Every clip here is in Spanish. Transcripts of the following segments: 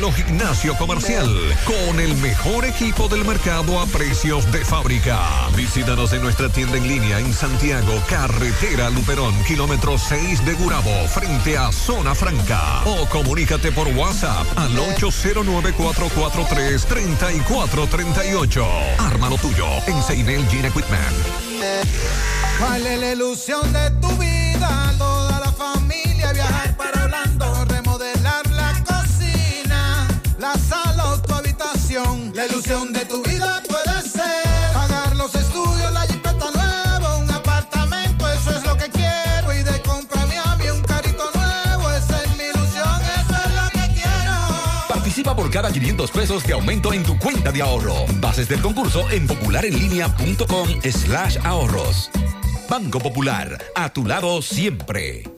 Gimnasio Comercial con el mejor equipo del mercado a precios de fábrica. Visítanos en nuestra tienda en línea en Santiago, Carretera Luperón, kilómetro 6 de Gurabo, frente a Zona Franca. O comunícate por WhatsApp al 809-443-3438. Ármalo tuyo en Seinel Gene Equipment. ¿Cuál es la ilusión de tu vida? Por cada 500 pesos de aumento en tu cuenta de ahorro. Bases del concurso en popularenlinea.com slash ahorros. Banco Popular, a tu lado siempre.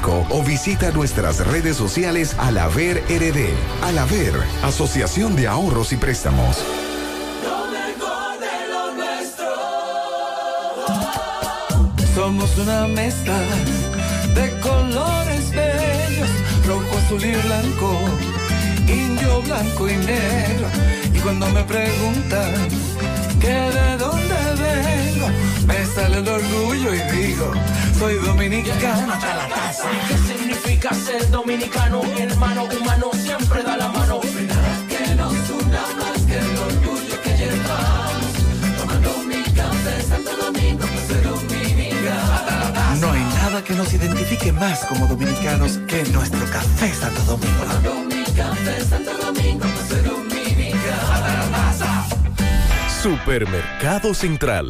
o visita nuestras redes sociales Alaver RD. Alaver, Asociación de Ahorros y Préstamos. Somos una mezcla de colores bellos, rojo, azul y blanco, indio, blanco y negro. Y cuando me preguntan que de dónde vengo, me sale el orgullo y digo, soy dominicano hasta la casa. ¿Qué significa ser dominicano? Mi hermano humano siempre da la mano. Que nos una más que el orgullo que llevamos. Tomando mi café Santo Domingo, pues soy dominicano. No hay nada que nos identifique más como dominicanos que nuestro café Santo Domingo. Tomando mi café Santo Domingo, pues soy dominicano. Supermercado Central.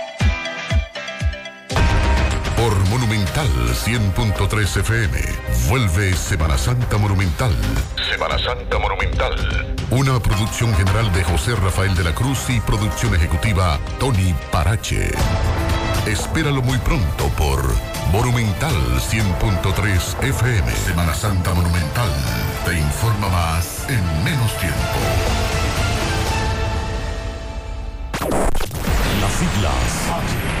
Monumental 100.3 FM. Vuelve Semana Santa Monumental. Semana Santa Monumental. Una producción general de José Rafael de la Cruz y producción ejecutiva Tony Parache. Espéralo muy pronto por Monumental 100.3 FM. Semana Santa Monumental. Te informa más en menos tiempo. Las siglas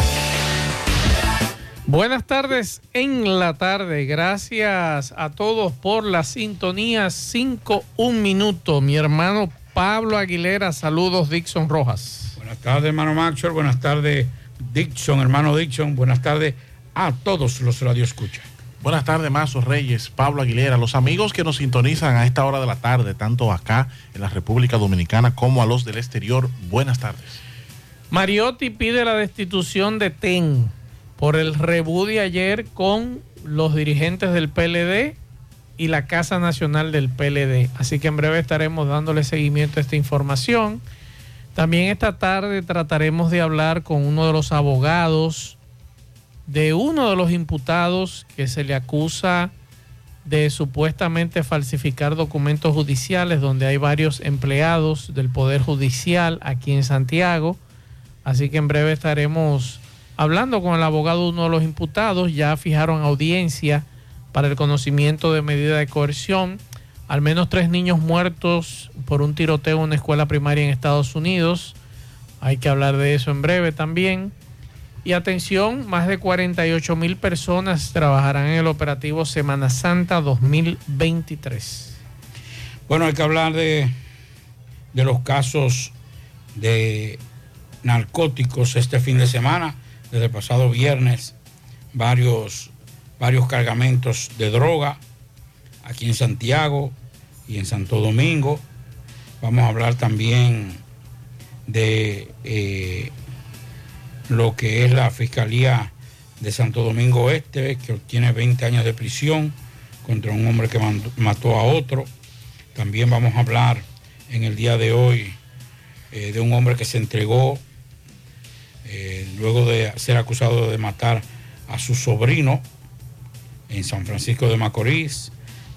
Buenas tardes en la tarde. Gracias a todos por la sintonía. 5, un minuto. Mi hermano Pablo Aguilera. Saludos, Dixon Rojas. Buenas tardes, hermano Maxwell. Buenas tardes, Dixon, hermano Dixon. Buenas tardes a todos los radioescuchas. Buenas tardes, Mazo Reyes, Pablo Aguilera, los amigos que nos sintonizan a esta hora de la tarde, tanto acá en la República Dominicana como a los del exterior. Buenas tardes. Mariotti pide la destitución de TEN por el rebú de ayer con los dirigentes del PLD y la Casa Nacional del PLD. Así que en breve estaremos dándole seguimiento a esta información. También esta tarde trataremos de hablar con uno de los abogados de uno de los imputados que se le acusa de supuestamente falsificar documentos judiciales donde hay varios empleados del Poder Judicial aquí en Santiago. Así que en breve estaremos hablando con el abogado de uno de los imputados. Ya fijaron audiencia para el conocimiento de medida de coerción. Al menos tres niños muertos por un tiroteo en una escuela primaria en Estados Unidos. Hay que hablar de eso en breve también. Y atención, más de 48 mil personas trabajarán en el operativo Semana Santa 2023. Bueno, hay que hablar de, de los casos de narcóticos este fin de semana. Desde el pasado viernes, varios, varios cargamentos de droga aquí en Santiago y en Santo Domingo. Vamos a hablar también de eh, lo que es la Fiscalía de Santo Domingo Este, que obtiene 20 años de prisión contra un hombre que mató a otro. También vamos a hablar en el día de hoy eh, de un hombre que se entregó eh, luego de ser acusado de matar a su sobrino en San Francisco de Macorís.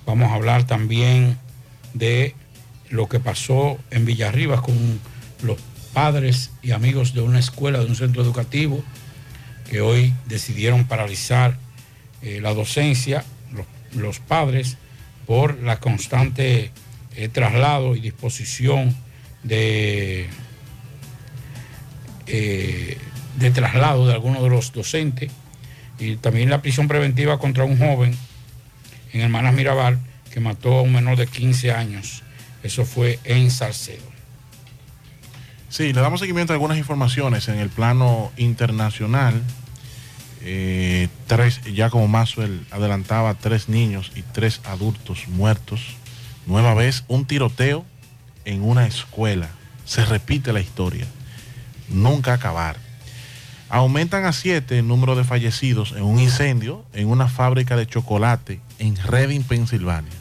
Vamos a hablar también de lo que pasó en Villarribas con los padres y amigos de una escuela, de un centro educativo, que hoy decidieron paralizar eh, la docencia, los, padres, por la constante eh, traslado y disposición de, eh, de traslado de algunos de los docentes, y también la prisión preventiva contra un joven en Hermanas Mirabal que mató a un menor de 15 años. Eso fue en Salcedo. Sí, le damos seguimiento a algunas informaciones en el plano internacional. Eh, tres, ya como Maxwell adelantaba, tres niños y tres adultos muertos. Nueva vez, un tiroteo en una escuela. Se repite la historia. Nunca acabar. Aumentan a siete el número de fallecidos en un incendio en una fábrica de chocolate en Reading, Pensilvania.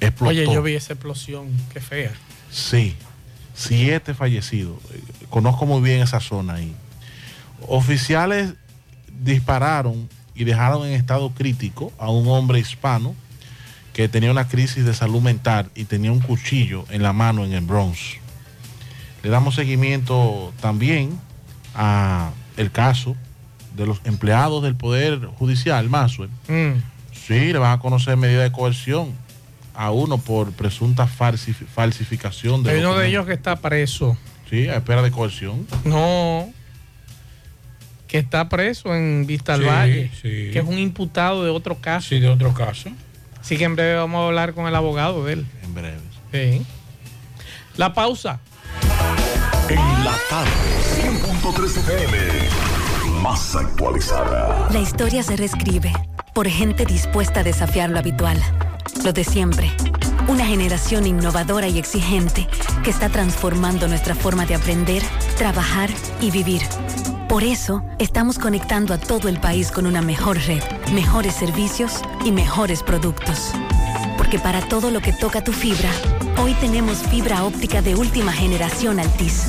Explotó. Oye, yo vi esa explosión, qué fea. Sí, siete fallecidos. Conozco muy bien esa zona ahí. Oficiales dispararon y dejaron en estado crítico a un hombre hispano que tenía una crisis de salud mental y tenía un cuchillo en la mano en el Bronx. Le damos seguimiento también a el caso de los empleados del Poder Judicial, Maxwell. Mm. Sí, le van a conocer medida de coerción a uno por presunta falsificación de. Hay uno de ellos que está preso. Sí, a espera de coerción. No. Que está preso en Vista al Valle. Que es un imputado de otro caso. Sí, de otro caso. Así que en breve vamos a hablar con el abogado de él. En breve. Sí. La pausa. En la tarde, 100.3 FM. Más actualizada. La historia se reescribe por gente dispuesta a desafiar lo habitual lo de siempre. Una generación innovadora y exigente que está transformando nuestra forma de aprender, trabajar y vivir. Por eso, estamos conectando a todo el país con una mejor red, mejores servicios y mejores productos. Porque para todo lo que toca tu fibra, hoy tenemos fibra óptica de última generación Altis.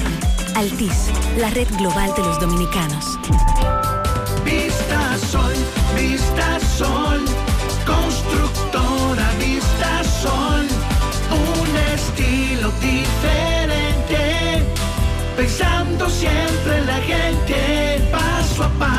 Altis, la red global de los dominicanos. Vista Sol, Vista Sol, constructora Sol, un estilo diferente, pensando siempre en la gente, paso a paso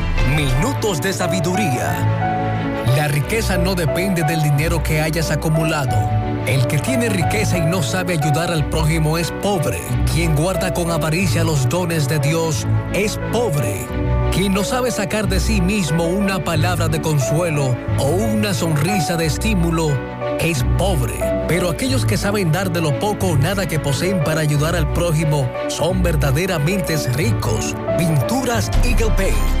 Minutos de Sabiduría. La riqueza no depende del dinero que hayas acumulado. El que tiene riqueza y no sabe ayudar al prójimo es pobre. Quien guarda con avaricia los dones de Dios es pobre. Quien no sabe sacar de sí mismo una palabra de consuelo o una sonrisa de estímulo es pobre. Pero aquellos que saben dar de lo poco o nada que poseen para ayudar al prójimo son verdaderamente ricos. Pinturas Eagle Paint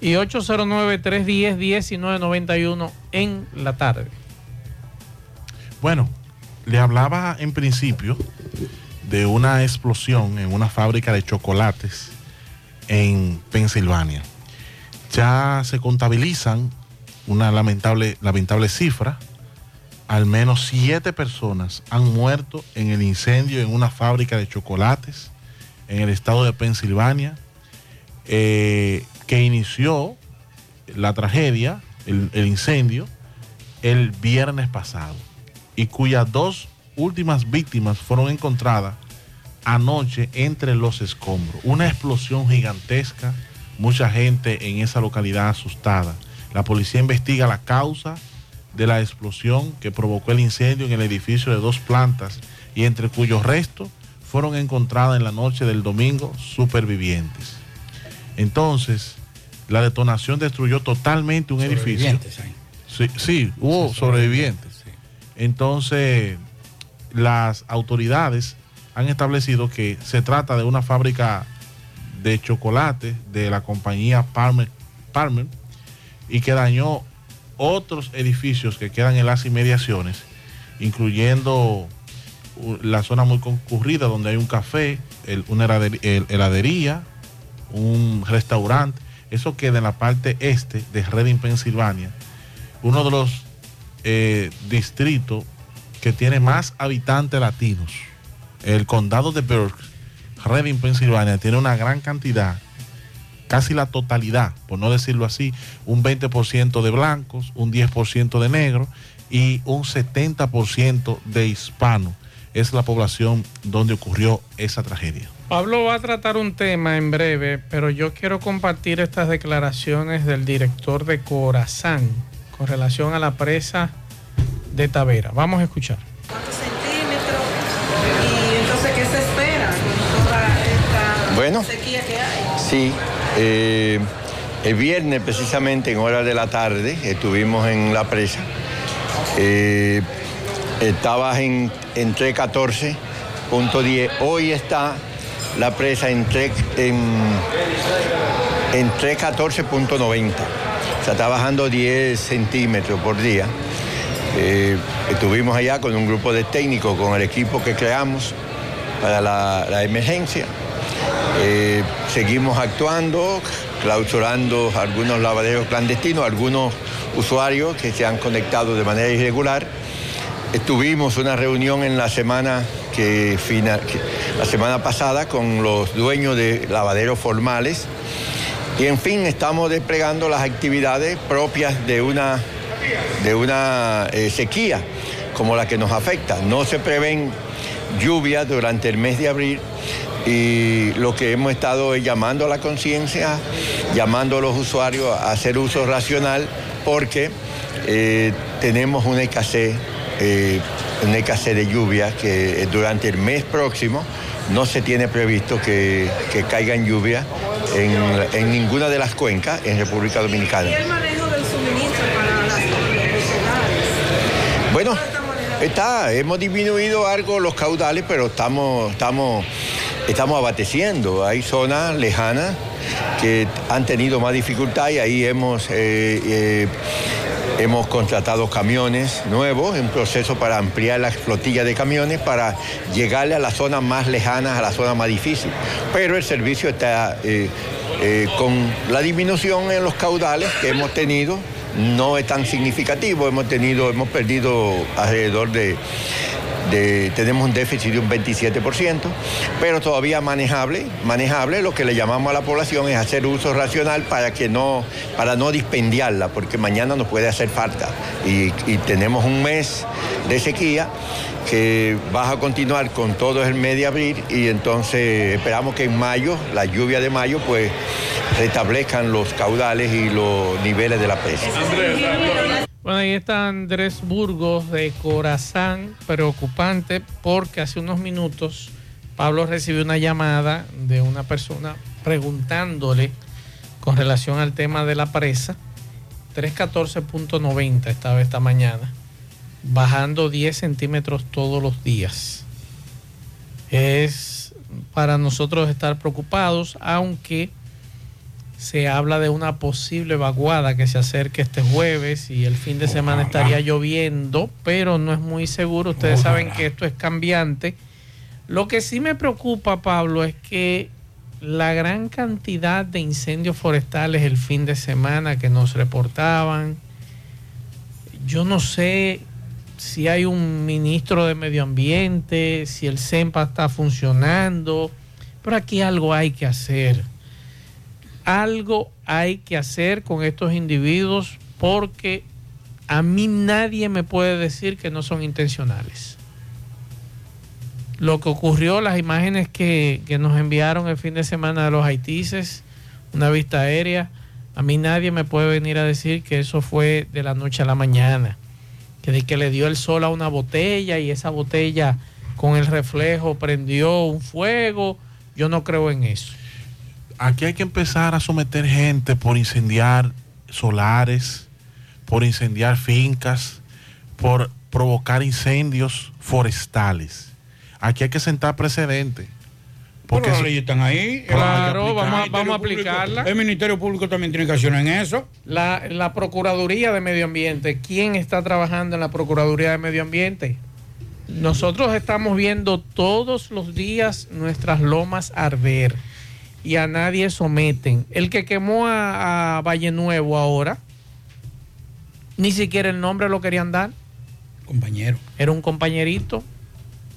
y 809-310-1991 en la tarde. Bueno, le hablaba en principio de una explosión en una fábrica de chocolates en Pensilvania. Ya se contabilizan una lamentable, lamentable cifra. Al menos siete personas han muerto en el incendio en una fábrica de chocolates en el estado de Pensilvania, eh, que inició la tragedia, el, incendio, el viernes pasado y cuyas dos últimas víctimas fueron encontradas anoche entre los escombros. Una explosión gigantesca, mucha gente en esa localidad asustada. La policía investiga la causa de la explosión que provocó el incendio en el edificio de dos plantas y entre cuyos restos fueron encontradas en la noche del domingo supervivientes. Entonces, la detonación destruyó totalmente un edificio. Sí, sí, hubo sobrevivientes. Entonces, las autoridades han establecido que se trata de una fábrica de chocolate de la compañía Palmer, Palmer y que dañó otros edificios que quedan en las inmediaciones, incluyendo la zona muy concurrida donde hay un café, el- una helader- el- heladería, un restaurante. Eso queda en la parte este de Reading, Pensilvania, uno de los eh, distritos que tiene más habitantes latinos. El condado de Berks, Reading, Pensilvania, tiene una gran cantidad, casi la totalidad, por no decirlo así, un 20% de blancos, un 10% de negros y un 70% de hispanos. Es la población donde ocurrió esa tragedia. Pablo va a tratar un tema en breve, pero yo quiero compartir estas declaraciones del director de Corazán con relación a la presa de Tavera. Vamos a escuchar. Y entonces, ¿qué se espera con toda esta Bueno. sequía que hay? Sí, eh, el viernes precisamente en horas de la tarde estuvimos en la presa. Eh, estaba en, en 314.10. Hoy está la presa en, tres- en, en 314.90. O sea, está bajando 10 centímetros por día. Eh, estuvimos allá con un grupo de técnicos, con el equipo que creamos para la, emergencia. Eh, seguimos actuando, clausurando algunos lavaderos clandestinos, algunos usuarios que se han conectado de manera irregular. Tuvimos una reunión en la semana que, fina- que- la semana pasada con los dueños de lavaderos formales y en fin estamos desplegando las actividades propias de una de una eh, sequía como la que nos afecta. No se prevén lluvias durante el mes de abril y lo que hemos estado es llamando a la conciencia, llamando a los usuarios a hacer uso racional porque eh, tenemos una escasez, eh, una escasez de lluvia que eh, durante el mes próximo no se tiene previsto que, que caigan lluvias en, en ninguna de las cuencas en República Dominicana. ¿Y el manejo del suministro para las comunidades? Bueno, está, hemos disminuido algo los caudales, pero estamos, estamos, estamos abasteciendo. Hay zonas lejanas que han tenido más dificultad y ahí hemos, eh, eh, hemos contratado camiones nuevos en proceso para ampliar la flotilla de camiones para llegarle a las zonas más lejanas, a las zonas más difíciles. Pero el servicio está eh, eh, con la disminución en los caudales que hemos tenido no es tan significativo. Hemos tenido, hemos perdido alrededor de, tenemos un déficit de un 27%, pero todavía manejable, manejable. Lo que le llamamos a la población es hacer uso racional para que no, para no dispendiarla, porque mañana nos puede hacer falta. Y, tenemos un mes de sequía que va a continuar con todo el mes de abril y entonces esperamos que en mayo, la lluvia de mayo, pues restablezcan los caudales y los niveles de la presa. Bueno, ahí está Andrés Burgos de Corazán, preocupante porque hace unos minutos Pablo recibió una llamada de una persona preguntándole con relación al tema de la presa. 314.90 estaba esta mañana, bajando 10 centímetros todos los días. Es para nosotros estar preocupados, aunque se habla de una posible vaguada que se acerque este jueves y el fin de semana estaría lloviendo, pero no es muy seguro. Ustedes saben que esto es cambiante. Lo que sí me preocupa, Pablo, es que la gran cantidad de incendios forestales el fin de semana que nos reportaban, yo no sé si hay un ministro de medio ambiente, si el CEMPA está funcionando, pero aquí algo hay que hacer algo hay que hacer con estos individuos porque a mí nadie me puede decir que no son intencionales. Lo que ocurrió, las imágenes que, que nos enviaron el fin de semana de los haitises, una vista aérea, a mí nadie me puede venir a decir que eso fue de la noche a la mañana, que de que le dio el sol a una botella y esa botella con el reflejo prendió un fuego, yo no creo en eso. Aquí hay que empezar a someter gente por incendiar solares, por incendiar fincas, por provocar incendios forestales. Aquí hay que sentar precedentes. Porque las leyes están ahí. Claro, vamos a- vamos a Público- aplicarla. El Ministerio Público también tiene que accionar en eso. La, la Procuraduría de Medio Ambiente, ¿quién está trabajando en la Procuraduría de Medio Ambiente? Nosotros estamos viendo todos los días nuestras lomas arder y a nadie someten. El que quemó a, a Valle Nuevo ahora, ni siquiera el nombre lo querían dar. Compañero. Era un compañerito.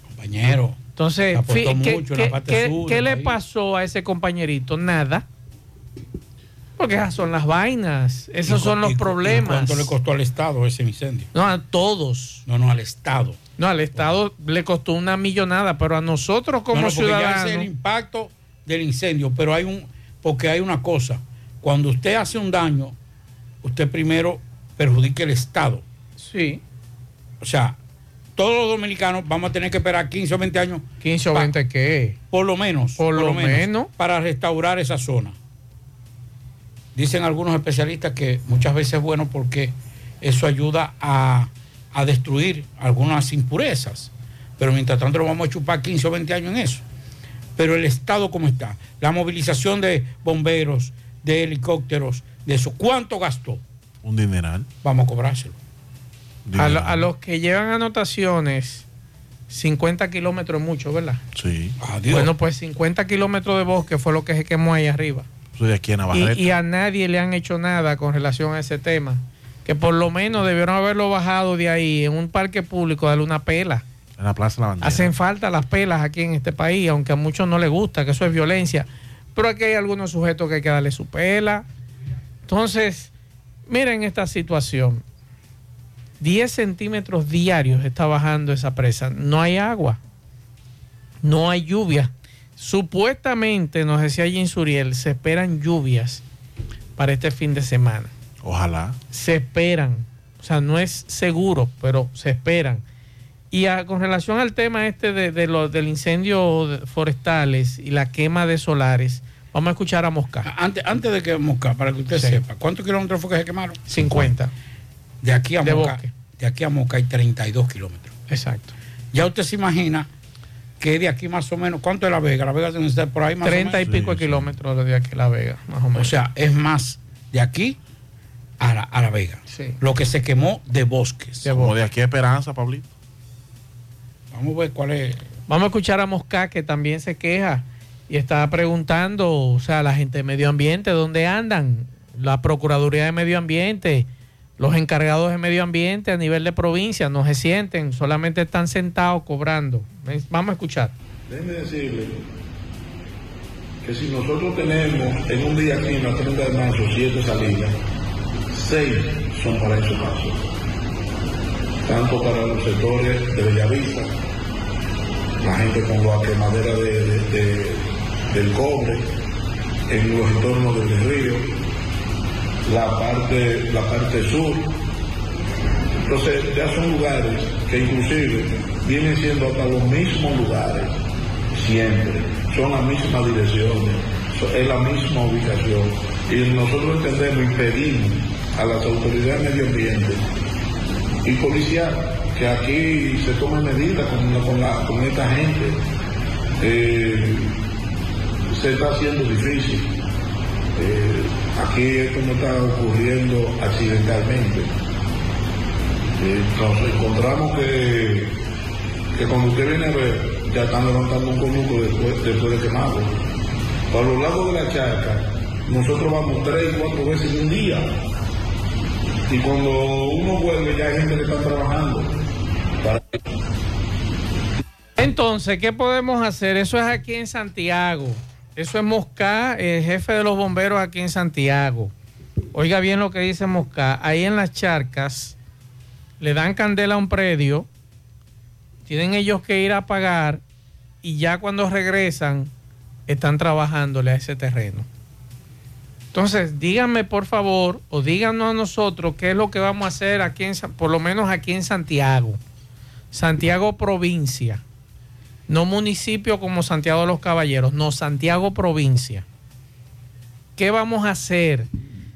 Compañero. Entonces, ¿qué, mucho en la qué- sur le país. pasó a ese compañerito? Nada. Porque esas son las vainas, esos ¿Y son los y problemas. ¿Cuánto le costó al Estado ese incendio? No, a todos. No, no, al Estado. No, al Estado le costó una millonada, pero a nosotros como No, no, porque ya ese es el ciudadanos. impacto del incendio, pero hay un, porque hay una cosa, cuando usted hace un daño, usted primero perjudica el Estado. Sí. O sea, todos los dominicanos vamos a tener que esperar 15 o 20 años. 15 o 20 qué? Por lo menos. Por lo menos. Para restaurar esa zona. Dicen algunos especialistas que muchas veces es bueno porque eso ayuda a, a destruir algunas impurezas. Pero mientras tanto lo vamos a chupar 15 o 20 años en eso. Pero el Estado como está, la movilización de bomberos, de helicópteros, de eso, ¿cuánto gastó? Un dineral. Vamos a cobrárselo. A, lo- a los que llevan anotaciones, 50 kilómetros es mucho, ¿verdad? Sí. Bueno, pues 50 kilómetros de bosque fue lo que se quemó ahí arriba. Soy de aquí en Navarrete. Y, y a nadie le han hecho nada con relación a ese tema. Que por lo menos debieron haberlo bajado de ahí en un parque público, darle una pela. En la Plaza la Bandera. Hacen falta las pelas aquí en este país, aunque a muchos no les gusta, que eso es violencia. Pero aquí hay algunos sujetos que hay que darle su pela. Entonces, miren esta situación. 10 centímetros diarios está bajando esa presa. No hay agua. No hay lluvia. Supuestamente, nos decía Jim Suriel, se esperan lluvias para este fin de semana. Ojalá. Se esperan. O sea, no es seguro, pero se esperan. Y a- con relación al tema este de, de lo- del incendio de- forestales y la quema de solares, vamos a escuchar a Mosca. Antes, antes de que Mosca, para que usted Sí. sepa, ¿cuántos kilómetros fue que se quemaron? 50. De aquí a De Moca. bosque. De aquí a Moca hay 32 kilómetros. Exacto. Ya usted se imagina que de aquí más o menos, ¿cuánto es La Vega? La Vega debe estar por ahí más 30 o y menos. pico de kilómetros de aquí a La Vega, más o O menos. sea, es más de aquí a la, a la Vega. Sí. Lo que se quemó de bosques. Como de aquí a Esperanza, Pablito. Vamos a ver cuál es. Vamos a escuchar a Mosca que también se queja y está preguntando, o sea, la gente de medio ambiente, ¿dónde andan? La Procuraduría de Medio Ambiente, los encargados de medio ambiente a nivel de provincia no se sienten, solamente están sentados cobrando. Vamos a escuchar. Déjeme decirle que si nosotros tenemos en un día aquí en la 30 de marzo siete salidas, seis son para esos casos. Tanto para los sectores de Bellavista, la gente con la quemadera de, de- de- del cobre, en los entornos del río, la parte, la parte sur. Entonces ya son lugares que inclusive vienen siendo hasta los mismos lugares siempre, son las mismas direcciones, es la misma ubicación. Y nosotros entendemos y pedimos a las autoridades de medio ambiente y policial que aquí se tomen medidas con, con con esta gente. Eh, se está haciendo difícil. Eh, aquí esto no está ocurriendo accidentalmente. Nos encontramos que, que cuando usted viene a ver, ya están levantando un conuco después, después de quemarlo. A lo largo de la charca, nosotros vamos tres, cuatro veces en un día. Y cuando uno vuelve, ya hay gente que está trabajando. Entonces, ¿qué podemos hacer? Eso es aquí en Santiago. Eso es Mosca, el jefe de los bomberos aquí en Santiago. Oiga bien lo que dice Mosca. Ahí en las charcas le dan candela a un predio, tienen ellos que ir a pagar y ya cuando regresan están trabajándole a ese terreno. Entonces, díganme por favor, o díganos a nosotros qué es lo que vamos a hacer aquí, en, por lo menos aquí en Santiago. Santiago provincia, no municipio como Santiago de los Caballeros, no Santiago provincia. ¿Qué vamos a hacer?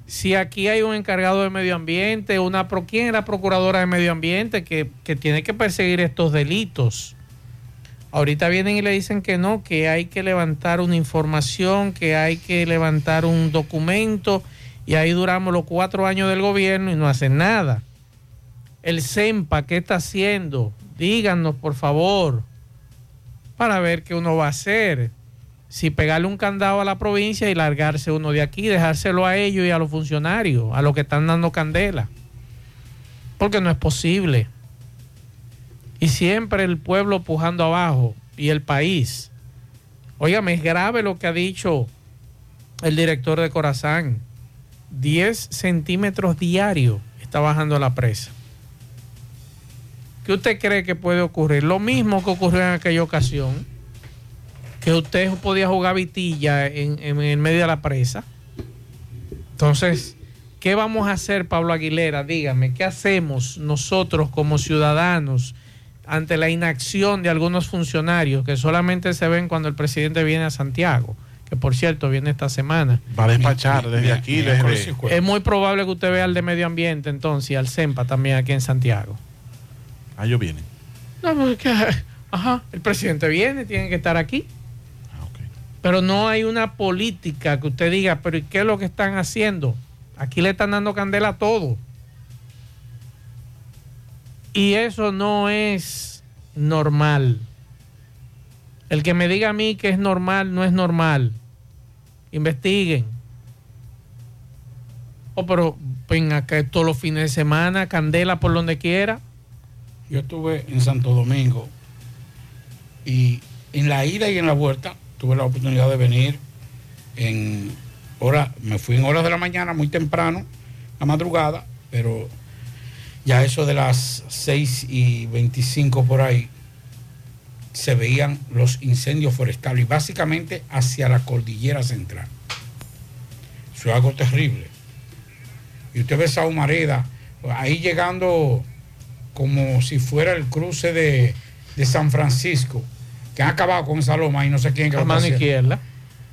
Si aquí hay un encargado de medio ambiente, una pro, ¿quién es la procuradora de medio ambiente que, que tiene que perseguir estos delitos? Ahorita vienen y le dicen que no, que hay que levantar una información, que hay que levantar un documento y ahí duramos los cuatro años del gobierno y no hacen nada. El CEMPA, ¿qué está haciendo? Díganos, por favor, para ver qué uno va a hacer. Si pegarle un candado a la provincia y largarse uno de aquí, dejárselo a ellos y a los funcionarios, a los que están dando candela. Porque no es posible. Y siempre el pueblo pujando abajo y el país. Óigame, es grave lo que ha dicho el director de Corazán. 10 centímetros diarios está bajando la presa. ¿Qué usted cree que puede ocurrir? Lo mismo que ocurrió en aquella ocasión, que usted podía jugar vitilla en, en el medio de la presa. Entonces, ¿qué vamos a hacer, Pablo Aguilera? Dígame, ¿qué hacemos nosotros como ciudadanos ante la inacción de algunos funcionarios que solamente se ven cuando el presidente viene a Santiago? Que por cierto, viene esta semana. Va a despachar desde aquí, desde... Es muy probable que usted vea al de medio ambiente entonces y al CEMPA también aquí en Santiago. Ah, ellos vienen. No, porque, ajá, el presidente viene, tiene que estar aquí. Pero no hay una política que usted diga, pero ¿y qué es lo que están haciendo? Aquí le están dando candela a todo. Y eso no es normal. El que me diga a mí que es normal, no es normal. Investiguen. Oh, pero venga que todos los fines de semana, candela por donde quiera. Yo estuve en Santo Domingo y en la ida y en la vuelta tuve la oportunidad de venir en hora, me fui en horas de la mañana muy temprano, a madrugada, pero ya eso de las 6 y 25 por ahí se veían los incendios forestales, y básicamente hacia la cordillera central. Eso es algo terrible. Y usted ve esa humareda, ahí llegando como si fuera el cruce de, de San Francisco, que han acabado con esa loma y no sé quién que A lo mano haciendo. izquierda.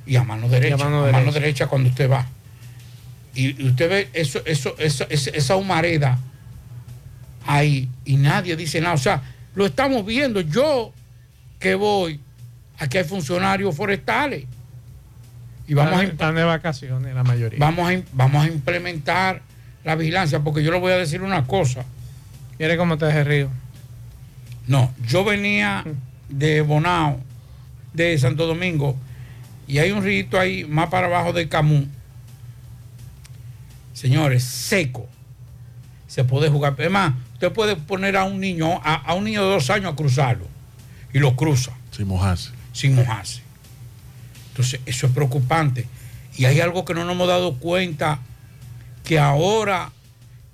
Y a mano derecha. Y a mano a mano derecha. cuando usted va. Y, y usted ve eso, eso, eso, esa humareda ahí y nadie dice nada. O sea, lo estamos viendo. Yo que voy, aquí hay funcionarios forestales. Y vamos a, están, están de vacaciones la mayoría. vamos, a, vamos a implementar la vigilancia, porque yo le voy a decir una cosa. ¿Quiere cómo te río? No, yo venía de Bonao, de Santo Domingo, y hay un río ahí más para abajo de Camú. Señores, seco. Se puede jugar. Es más, usted puede poner a un niño, a, a un niño de dos años a cruzarlo. Y lo cruza. Sin mojarse. Sin mojarse. Entonces, eso es preocupante. Y hay algo que no nos hemos dado cuenta, que ahora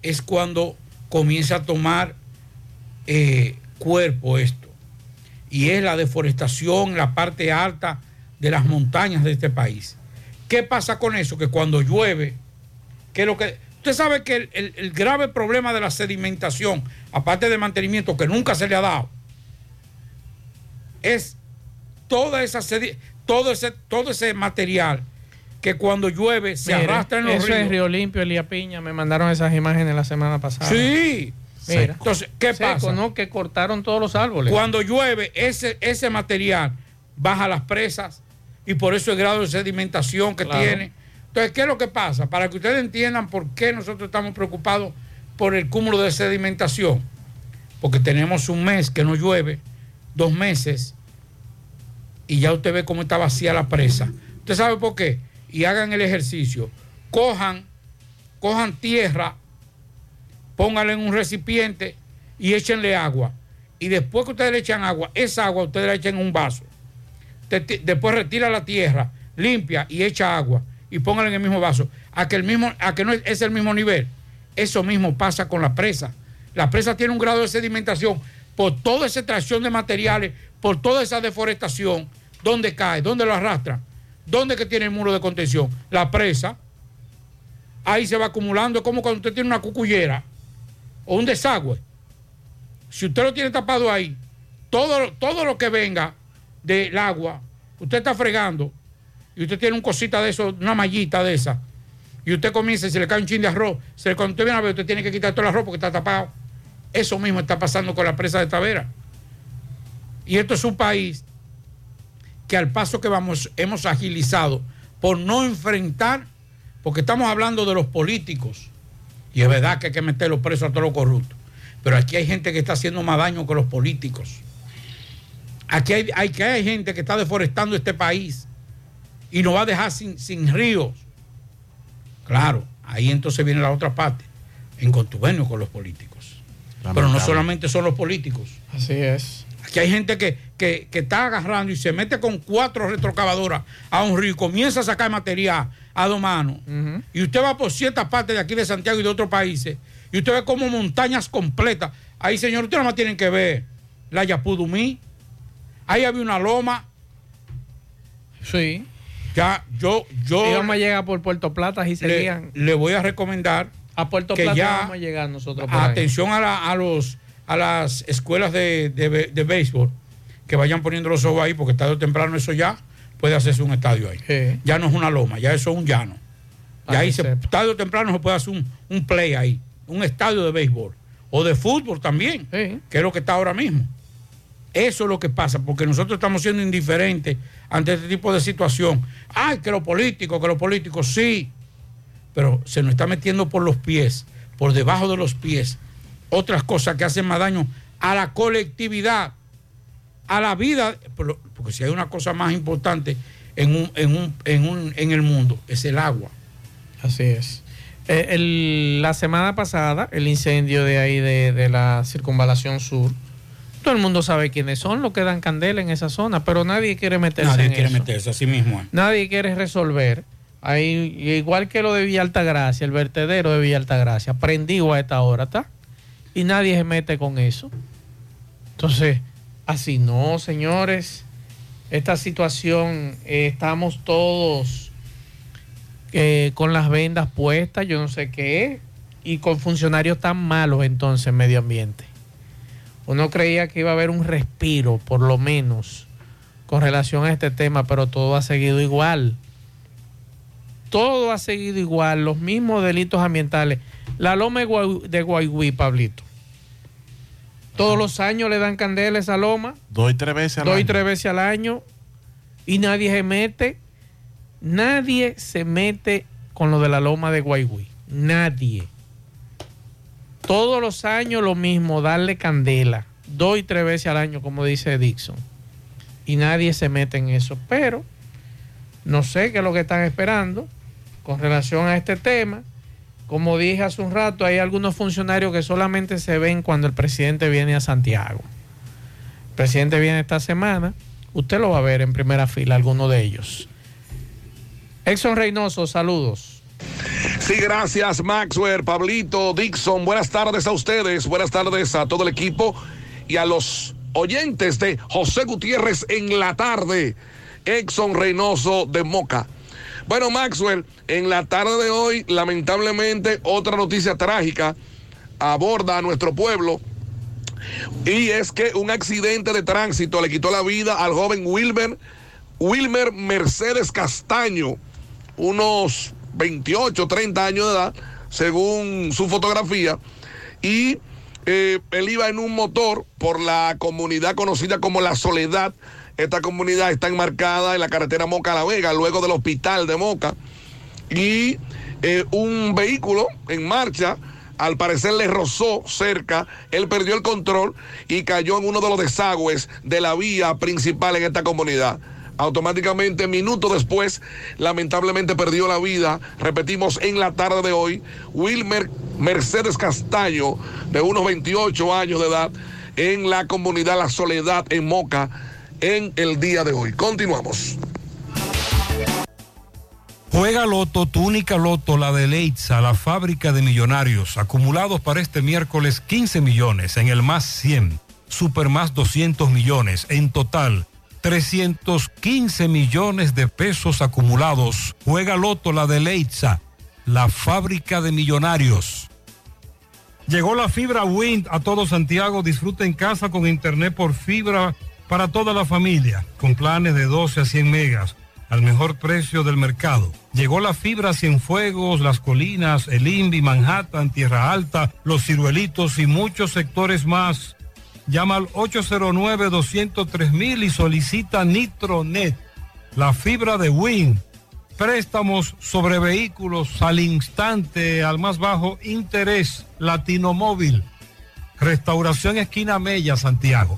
es cuando comienza a tomar eh, cuerpo esto. Y es la deforestación la parte alta de las montañas de este país. ¿Qué pasa con eso? Que cuando llueve, que lo que... Usted sabe que el, grave problema de la sedimentación, aparte de mantenimiento que nunca se le ha dado, es toda esa todo ese, todo ese material que cuando llueve se Mire, arrastra en los eso ríos. es Río Limpio, Elías Piña. Me mandaron esas imágenes la semana pasada. Sí. Mira. Entonces, ¿qué Seco, pasa? ¿no? Que cortaron todos los árboles. Cuando llueve, ese, ese material baja las presas y por eso el grado de sedimentación que Claro. tiene. Entonces, ¿qué es lo que pasa? Para que ustedes entiendan por qué nosotros estamos preocupados por el cúmulo de sedimentación. Porque tenemos un mes que no llueve, dos meses, y ya usted ve cómo está vacía la presa. ¿Usted sabe por qué? Y hagan el ejercicio. Cojan, cojan tierra, pónganla en un recipiente y échenle agua. Y después que ustedes le echan agua, esa agua ustedes la echan en un vaso. Después retira la tierra, limpia y echa agua y póngala en el mismo vaso. A que, el mismo, a que no es, es el mismo nivel. Eso mismo pasa con la presa. La presa tiene un grado de sedimentación por toda esa extracción de materiales, por toda esa deforestación. ¿Dónde cae? ¿Dónde lo arrastra? ¿Dónde que tiene el muro de contención? La presa. Ahí se va acumulando. Es como cuando usted tiene una cucullera o un desagüe. Si usted lo tiene tapado ahí, todo, todo lo que venga del agua, usted está fregando y usted tiene un cosita de eso, una mallita de esa, y usted comienza y se le cae un chin de arroz, se le, cuando usted viene a ver, usted tiene que quitar todo el arroz porque está tapado. Eso mismo está pasando con la presa de Tavera. Y esto es un país que al paso que vamos hemos agilizado por no enfrentar, porque estamos hablando de los políticos, y es verdad que hay que meterlos presos a todos los corruptos, pero aquí hay gente que está haciendo más daño que los políticos. Aquí hay, hay, que hay gente que está deforestando este país y nos va a dejar sin, sin ríos. Claro, ahí entonces viene la otra parte, en contubernio con los políticos. Pero no solamente son los políticos. Así es. Aquí hay gente que, que, que está agarrando y se mete con cuatro retrocavadoras a un río y comienza a sacar material a dos manos. Y usted va por ciertas partes de aquí de Santiago y de otros países y usted ve como montañas completas. Ahí, señor, usted nada más tienen que ver la Yapudumí. Ahí había una loma. Sí. Ya, yo, yo. Íbamos a llegar por Puerto Plata y seguían. Le, voy a recomendar. A Puerto que Plata ya, vamos a llegar nosotros. por. Atención a, la- a los, a las escuelas de, de, de béisbol que vayan poniendo los ojos ahí, porque tarde o temprano eso ya puede hacerse un estadio ahí. Ya no es una loma, ya eso es un llano. Ya ahí se, sepa. tarde o temprano se puede hacer un, un play ahí, un estadio de béisbol. O de fútbol también, que es lo que está ahora mismo. Eso es lo que pasa, porque nosotros estamos siendo indiferentes ante este tipo de situación. Ay, que los políticos, que los políticos, sí, pero se nos está metiendo por los pies, por debajo de los pies, otras cosas que hacen más daño a la colectividad, a la vida, porque si hay una cosa más importante en, un, en, un, en, un, en el mundo, es el agua. Así es. Eh, el- la semana pasada, el incendio de ahí de, de la circunvalación sur, todo el mundo sabe quiénes son los que dan candela en esa zona, pero nadie quiere meterse Nadie en quiere eso. meterse, así mismo. es. Nadie quiere resolver. Ahí, igual que lo de Villa Altagracia, el vertedero de Villa Altagracia, prendido a esta hora, ¿está? Y nadie se mete con eso. Entonces, así no, señores. Esta situación, eh, estamos todos eh, con las vendas puestas, yo no sé qué, y con funcionarios tan malos entonces en medio ambiente. Uno creía que iba a haber un respiro, por lo menos, con relación a este tema, pero todo ha seguido igual. Todo ha seguido igual, los mismos delitos ambientales. La loma de Guay- de Guayguí, Pablito. Todos los años le dan candela a esa loma, Dos y tres veces al dos y año. tres veces al año, y nadie se mete. Nadie se mete con lo de la loma de Guayguí. Nadie. Todos los años lo mismo, darle candela. Dos y tres veces al año, como dice Dixon. Y nadie se mete en eso. Pero no sé qué es lo que están esperando con relación a este tema. Como dije hace un rato, hay algunos funcionarios que solamente se ven cuando el presidente viene a Santiago. El presidente viene esta semana. Usted lo va a ver en primera fila, alguno de ellos. Exxon Reynoso, saludos. Sí, gracias Maxwell, Pablito, Dixon. Buenas tardes a ustedes, buenas tardes a todo el equipo y a los oyentes de José Gutiérrez en la tarde. Exxon Reynoso de Moca. Bueno, Maxwell, en la tarde de hoy, lamentablemente, otra noticia trágica aborda a nuestro pueblo. Y es que un accidente de tránsito le quitó la vida al joven Wilmer, Wilmer Mercedes Castaño, unos 28, 30 años de edad, según su fotografía. Y eh, él iba en un motor por la comunidad conocida como La Soledad. Esta comunidad está enmarcada en la carretera Moca La Vega, luego del hospital de Moca. Y eh, un vehículo en marcha, al parecer le rozó cerca, él perdió el control y cayó en uno de los desagües de la vía principal en esta comunidad. Automáticamente, minutos después, lamentablemente perdió la vida. Repetimos, en la tarde de hoy, Wilmer Mercedes Castaño, de unos 28 años de edad, en la comunidad La Soledad, en Moca, en el día de hoy. Continuamos. Juega Loto, tu única Loto, la de Leitza, la fábrica de millonarios, acumulados para este miércoles 15 millones, en el más 100, super más 200 millones, en total 315 millones de pesos acumulados. Juega Loto, la de Leitza, la fábrica de millonarios. Llegó la fibra Wind a todo Santiago. Disfruta en casa con internet por fibra para toda la familia, con planes de 12 a 100 megas al mejor precio del mercado. Llegó la fibra Cienfuegos, Las Colinas, El Invi, Manhattan, Tierra Alta, Los Ciruelitos y muchos sectores más. Llama al 809-203 y solicita Nitronet, la fibra de Win. Préstamos sobre vehículos al instante, al más bajo interés, Latino Móvil. Restauración Esquina Mella, Santiago.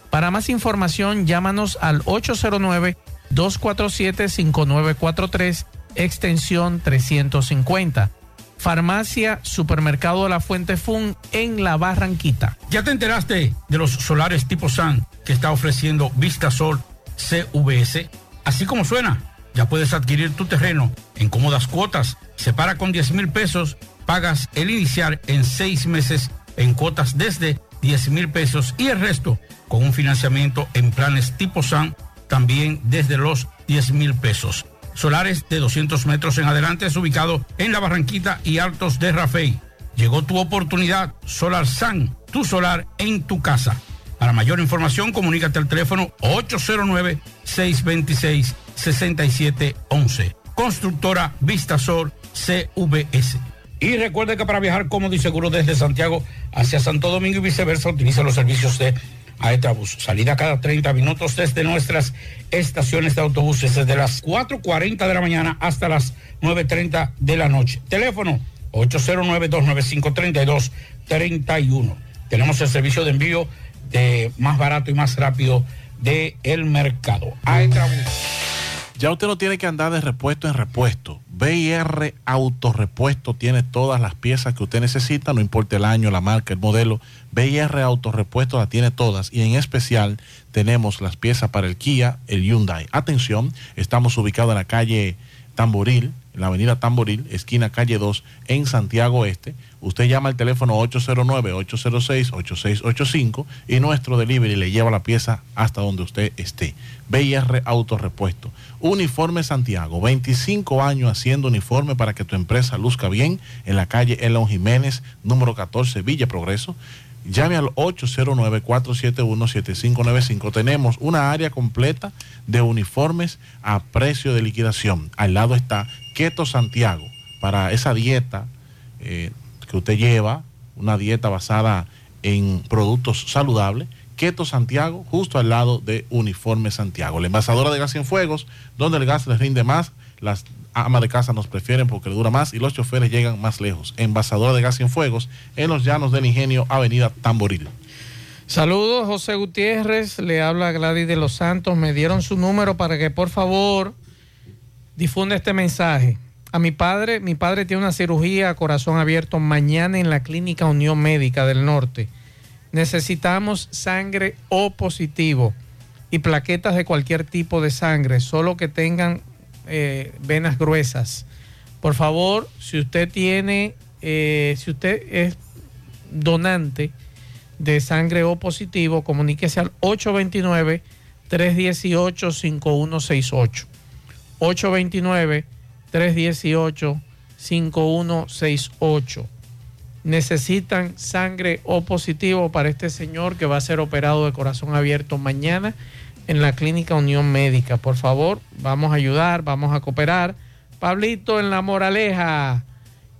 Para más información llámanos al 809-247-5943 extensión 350. Farmacia Supermercado La Fuente Fun en La Barranquita. ¿Ya te enteraste de los solares tipo SAN que está ofreciendo Vistasol CVS? Así como suena, ya puedes adquirir tu terreno en cómodas cuotas. Separa con 10 mil pesos, pagas el inicial en seis meses en cuotas desde 10 mil pesos y el resto con un financiamiento en planes tipo SAN también desde los 10 mil pesos. Solares de 200 metros en adelante es ubicado en la Barranquita y Altos de Rafey. Llegó tu oportunidad, Solar San, tu solar en tu casa. Para mayor información, comunícate al teléfono 809-626-6711. Constructora Vistasol CVS. Y recuerde que para viajar cómodo y seguro desde Santiago hacia Santo Domingo y viceversa, utiliza los servicios de Aetrabús. Salida cada 30 minutos desde nuestras estaciones de autobuses, desde las 4.40 de la mañana hasta las 9.30 de la noche. Teléfono 809-295-3231. Tenemos el servicio de envío de más barato y más rápido del el mercado. Aetrabús. Ya usted no tiene que andar de repuesto en repuesto. BIR Autorepuesto tiene todas las piezas que usted necesita, no importa el año, la marca, el modelo. BIR Autorepuesto la tiene todas y en especial tenemos las piezas para el Kia, el Hyundai. Atención, estamos ubicados en la calle Tamboril, en la avenida Tamboril, esquina calle 2, en Santiago Este. Usted llama al teléfono 809-806-8685 y nuestro delivery le lleva la pieza hasta donde usted esté. BIR Autorepuesto. Uniforme Santiago, 25 años haciendo uniforme para que tu empresa luzca bien en la calle Elon Jiménez, número 14, Villa Progreso. Llame al 809-471-7595. Tenemos una área completa de uniformes a precio de liquidación. Al lado está Keto Santiago, para esa dieta eh, que usted lleva, una dieta basada en productos saludables. Keto Santiago, justo al lado de Uniforme Santiago. La envasadora de gas en fuegos, donde el gas les rinde más, las amas de casa nos prefieren porque le dura más y los choferes llegan más lejos. Envasadora de gas en fuegos, en los llanos del ingenio, Avenida Tamboril. Saludos, José Gutiérrez. Le habla Gladys de los Santos. Me dieron su número para que por favor difunda este mensaje. A mi padre, mi padre tiene una cirugía a corazón abierto mañana en la Clínica Unión Médica del Norte. Necesitamos sangre O positivo y plaquetas de cualquier tipo de sangre, solo que tengan eh, venas gruesas. Por favor, si usted tiene, eh, si usted es donante de sangre O positivo, comuníquese al 829-318-5168. 829-318-5168. Necesitan sangre O positivo para este señor que va a ser operado de corazón abierto mañana en la Clínica Unión Médica. Por favor, vamos a ayudar, vamos a cooperar. Pablito, en la moraleja,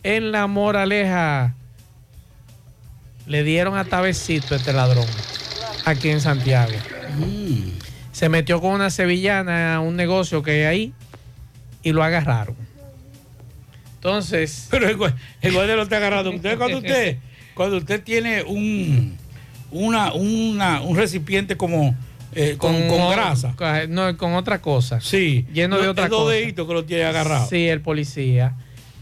en la moraleja, le dieron a tabecito este ladrón aquí en Santiago. Se metió con una sevillana a un negocio que hay ahí y lo agarraron. Entonces. Pero el, gua- el guardia lo está agarrando. Usted cuando usted, cuando usted tiene un una, una, un recipiente como eh, con, grasa. No, con otra cosa. Sí. Lleno de Los- otra el cosa. dedito que lo tiene agarrado. Sí, el policía.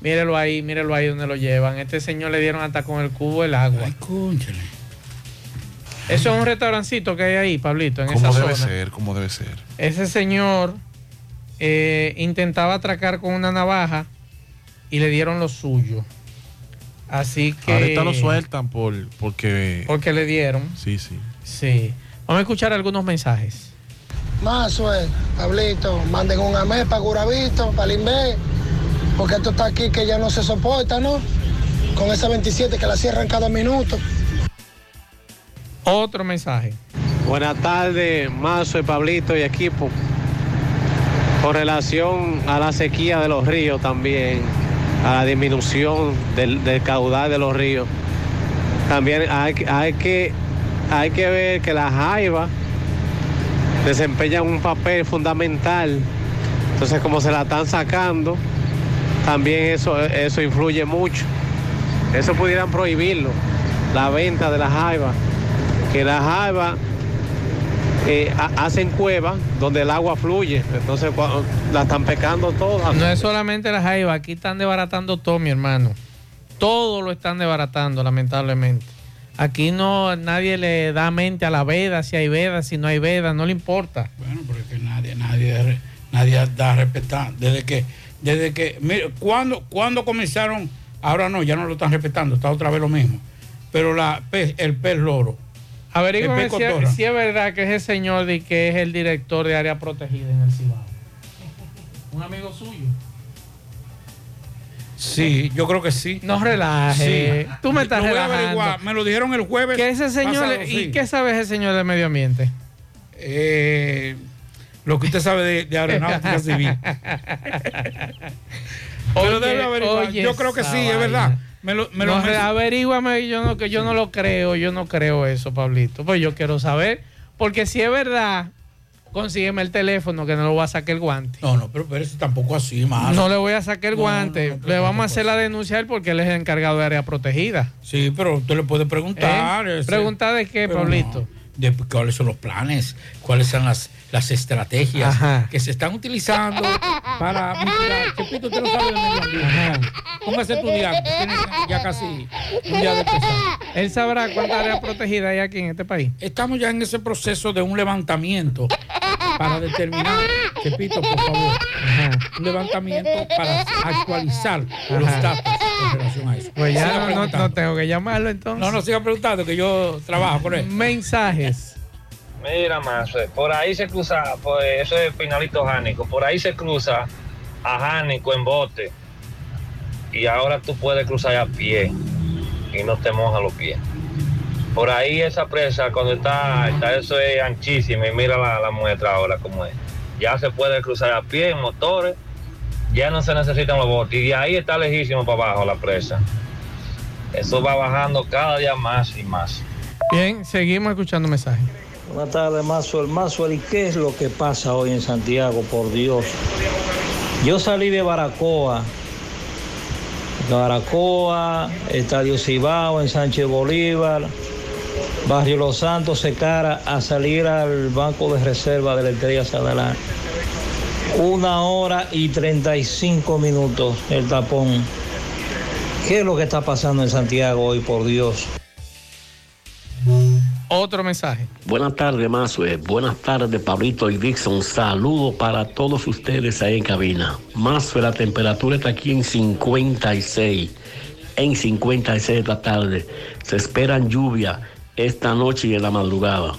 Mírelo ahí, mírelo ahí donde lo llevan. Este señor le dieron hasta con el cubo el agua. Eso es un restaurancito que hay ahí, Pablito, en Como esa debe zona. ser, como debe ser. Ese señor eh, intentaba atracar con una navaja y le dieron lo suyo. Así que. Ahorita lo sueltan por, porque... Porque le dieron. Sí, sí. Sí. Vamos a escuchar algunos mensajes. Mazue, Pablito, manden un amé para Guravito, para Limbe, porque esto está aquí que ya no se soporta, ¿no? Con esa 27 que la cierran cada minuto. Otro mensaje. Buenas tardes, Mazo y Pablito y equipo. Con relación a la sequía de los ríos también, a la disminución del, del caudal de los ríos, también hay, que, hay que ver que las jaivas desempeñan un papel fundamental. Entonces, como se la están sacando, también eso, eso influye mucho. Eso pudieran prohibirlo, la venta de las jaivas. Que las jaivas eh, ha- hacen cuevas donde el agua fluye. Entonces, la están pecando todas. No es solamente la jaiba, aquí están desbaratando todo, mi hermano. Todo lo están desbaratando, lamentablemente. Aquí no nadie le da mente a la veda, si hay veda, si no hay veda, no le importa. Bueno, pero es que nadie, nadie, nadie da a respetar. Desde que, desde que, mire, cuando, cuando comenzaron, ahora no, ya no lo están respetando, está otra vez lo mismo. Pero la pez- el pez loro. Averígame si, cotorra. si es verdad que ese señor de que es el director de área protegida en el Cibao. Un amigo suyo. Sí, yo creo que sí. No relaje. Sí. Tú me estás Lo voy a averiguar. Me lo dijeron el jueves. ¿Qué ese señor pasado, ¿Y sí. qué sabe ese señor del medio ambiente? Eh, lo que usted sabe de, de aeronáutica civil. Pero Oye, debe averiguar. oye Yo creo que sí, es verdad. Me lo, me lo No, averíguame, yo no, que yo no lo creo, yo no creo eso, Pablito. Pues yo quiero saber, porque si es verdad, consígueme el teléfono que no le voy a sacar el guante. No, no, pero, pero eso tampoco así, más. No le voy a sacar el No, guante. no, no, pero le vamos a hacer la denuncia a él porque él es el encargado de área protegida. Sí, pero usted le puede preguntar. ¿Eh? ¿Preguntar de qué, pero Pablito? De cuáles son los planes, cuáles son las, las estrategias Ajá. que se están utilizando para mitigar. Chepito, usted no sabe de medio ambiente. Póngase día, tiene ya casi un día de empezar. Él sabrá cuánta área protegida hay aquí en este país. Estamos ya en ese proceso de un levantamiento para determinar, Chepito, por favor, un levantamiento para actualizar los Ajá. datos en relación a eso. Pues ya no, tengo que llamarlo entonces. No, no siga preguntando que yo trabajo con él. Mensajes. Mira más, por ahí se cruza, pues eso es Pinalito Jánico, por ahí se cruza a Jánico en bote y ahora tú puedes cruzar a pie y no te mojas los pies. Por ahí esa presa cuando está, está eso es anchísima y mira la, la muestra ahora como es. Ya se puede cruzar a pie en motores, ya no se necesitan los botes y de ahí está lejísimo para abajo la presa. Eso va bajando cada día más y más. Bien, seguimos escuchando mensajes. Buenas tardes, Mazuel. Mazuel, ¿y qué es lo que pasa hoy en Santiago, por Dios? Yo salí de Baracoa, de Baracoa, Estadio Cibao, en Sánchez Bolívar, Barrio Los Santos, se cara a salir al Banco de Reserva de la Estrella Sadalán. Una hora y 35 minutos el tapón. ¿Qué es lo que está pasando en Santiago hoy, por Dios? Otro mensaje. Buenas tardes, Mazue. Buenas tardes, Pablito y Dixon. Saludos para todos ustedes ahí en cabina. Mazue, la temperatura está aquí en 56. En 56 esta tarde. Se esperan lluvia esta noche y en la madrugada.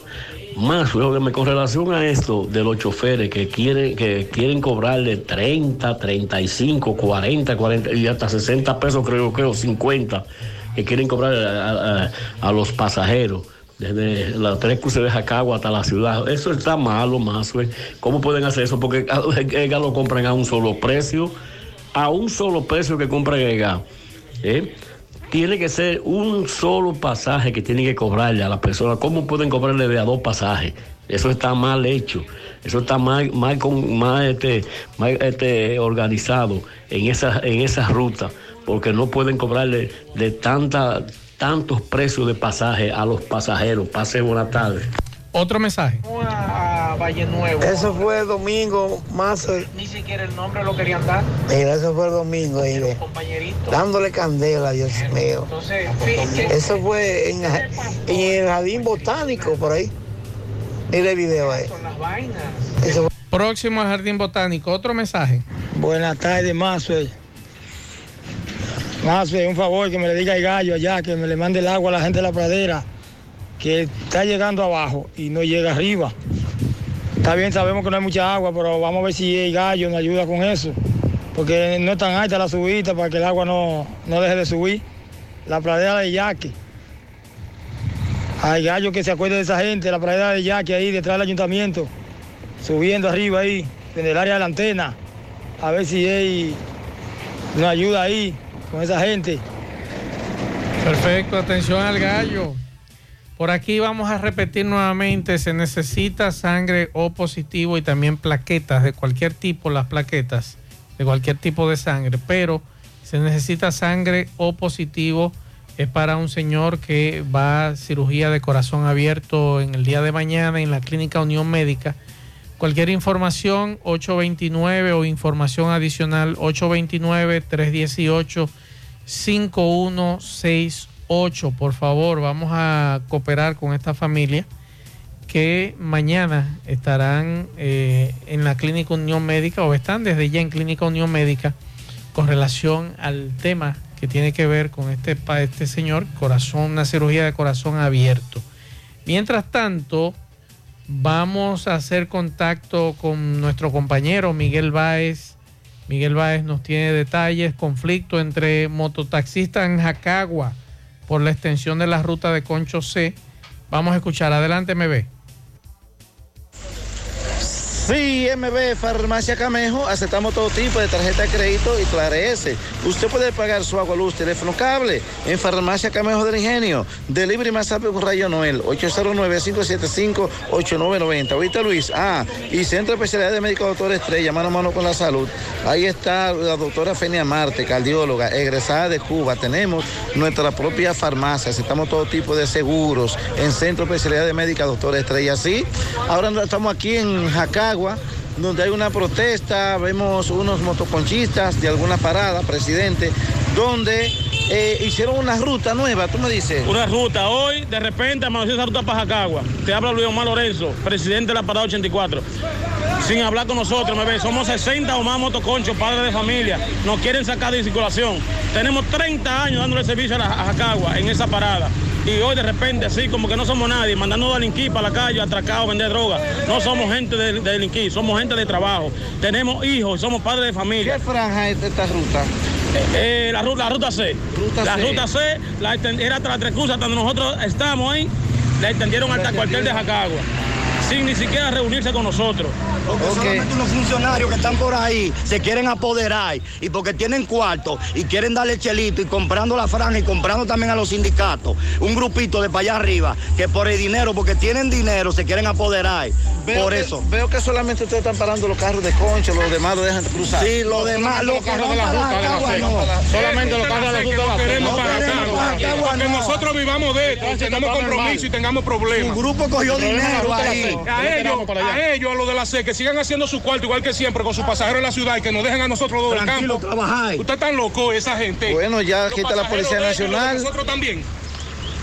Mazue, óyeme, con relación a esto de los choferes que quieren, que quieren cobrarle 30, 35, 40, 40 y hasta 60 pesos, creo que, o 50, que quieren cobrar a, los pasajeros desde la tres cruces de Jacagua hasta la ciudad. Eso está malo, más. ¿Cómo pueden hacer eso? Porque ellos lo compran a un solo precio, a un solo precio que compran EGA. ¿eh? Tiene que ser un solo pasaje que tienen que cobrarle a la persona. ¿Cómo pueden cobrarle de a dos pasajes? Eso está mal hecho. Eso está mal, mal, con, mal, este, mal este, organizado en esa, en esa ruta, porque no pueden cobrarle de tanta, tantos precios de pasaje a los pasajeros. Pase buena tarde. Otro mensaje. a Valle Nuevo. Eso fue el domingo, más. eh, Ni siquiera el nombre lo querían dar. Mira, eso fue el domingo, mire. Compañerito. Dándole candela, Dios mío. Entonces, sí, Eso fue en, en el jardín botánico, por ahí. Mire el video ahí. las vainas. Eso fue- Próximo al Jardín Botánico. Otro mensaje. Buenas tardes, Mazuel. Mazuel, un favor que me le diga al gallo allá, que me le mande el agua a la gente de la pradera. Que está llegando abajo y no llega arriba. Está bien, sabemos que no hay mucha agua, pero vamos a ver si el gallo nos ayuda con eso. Porque no es tan alta la subida para que el agua no, no deje de subir. La pradera de Yaque. Hay gallo que se acuerde de esa gente, la pradera de Yaque ahí detrás del ayuntamiento, subiendo arriba ahí, en el área de la antena. A ver si él nos ayuda ahí con esa gente. Perfecto, atención al gallo. Por aquí vamos a repetir nuevamente, se necesita sangre O positivo y también plaquetas de cualquier tipo, las plaquetas de cualquier tipo de sangre, pero se necesita sangre O positivo, es para un señor que va a cirugía de corazón abierto en el día de mañana en la clínica Unión Médica. Cualquier información 829 o información adicional 829 318 5168. Por favor, vamos a cooperar con esta familia que mañana estarán eh, en la Clínica Unión Médica o están desde ya en Clínica Unión Médica con relación al tema que tiene que ver con este, este señor, corazón, una cirugía de corazón abierto. Mientras tanto, vamos a hacer contacto con nuestro compañero Miguel Báez. Miguel Báez nos tiene detalles, conflicto entre mototaxistas en Jacagua por la extensión de la ruta de Concho C. Vamos a escuchar, adelante MB. Sí, MB Farmacia Camejo, aceptamos todo tipo de tarjeta de crédito y Clarece. Usted puede pagar su agua, luz, teléfono, cable en Farmacia Camejo del Ingenio. Delivery más rápido con Rayo Noel, 809-575-8990. Ahorita Luis, ah, y Centro de Especialidad de Médico Doctor Estrella, mano a mano con la salud. Ahí está la doctora Fenia Marte, cardióloga, egresada de Cuba. Tenemos nuestra propia farmacia, aceptamos todo tipo de seguros en Centro de Especialidad de Médica Doctor Estrella. Sí, ahora estamos aquí en Donde hay una protesta, vemos unos motoconchistas de alguna parada, presidente, donde eh, hicieron una ruta nueva, tú me dices. Una ruta. Hoy, de repente, amaneció esa ruta para Jacagua. Te habla Luis Omar Lorenzo, presidente de la parada 84. Sin hablar con nosotros, me ve. Somos 60 o más motoconchos, padres de familia. Nos quieren sacar de circulación. Tenemos 30 años dándole servicio a, la- a Jacagua en esa parada. Y hoy de repente, así como que no somos nadie, mandando a delinquir para la calle, atracados, vender droga. No somos gente de, de delinquir, somos gente de trabajo. Tenemos hijos, somos padres de familia. ¿Qué franja es esta ruta? Eh, la, ruta, la ruta C. la C. ruta C la era Tres Cruces, donde nosotros estamos ahí, la extendieron hasta el cuartel de Jacagua, sin ni siquiera reunirse con nosotros. Porque solamente unos funcionarios que están por ahí se quieren apoderar y porque tienen cuarto y quieren darle chelito y comprando la franja y comprando también a los sindicatos. Un grupito de para allá arriba que por el dinero, porque tienen dinero, se quieren apoderar. Veo por que- eso. Veo que solamente ustedes están parando los carros de concho, los demás lo dejan cruzar. Sí, los demás, los que van para Jacagua, no. Solamente los carros de la ruta no queremos para no. nosotros vivamos de esto, tengamos compromiso y tengamos problemas. Un grupo cogió dinero ahí. A ellos, a ellos, a los de la C, que sigan haciendo su cuarto igual que siempre con sus pasajeros en la ciudad y que nos dejen a nosotros los del campo. trabajar. Usted está loco, esa gente. Bueno, ya aquí está la Policía de Nacional. Nosotros también.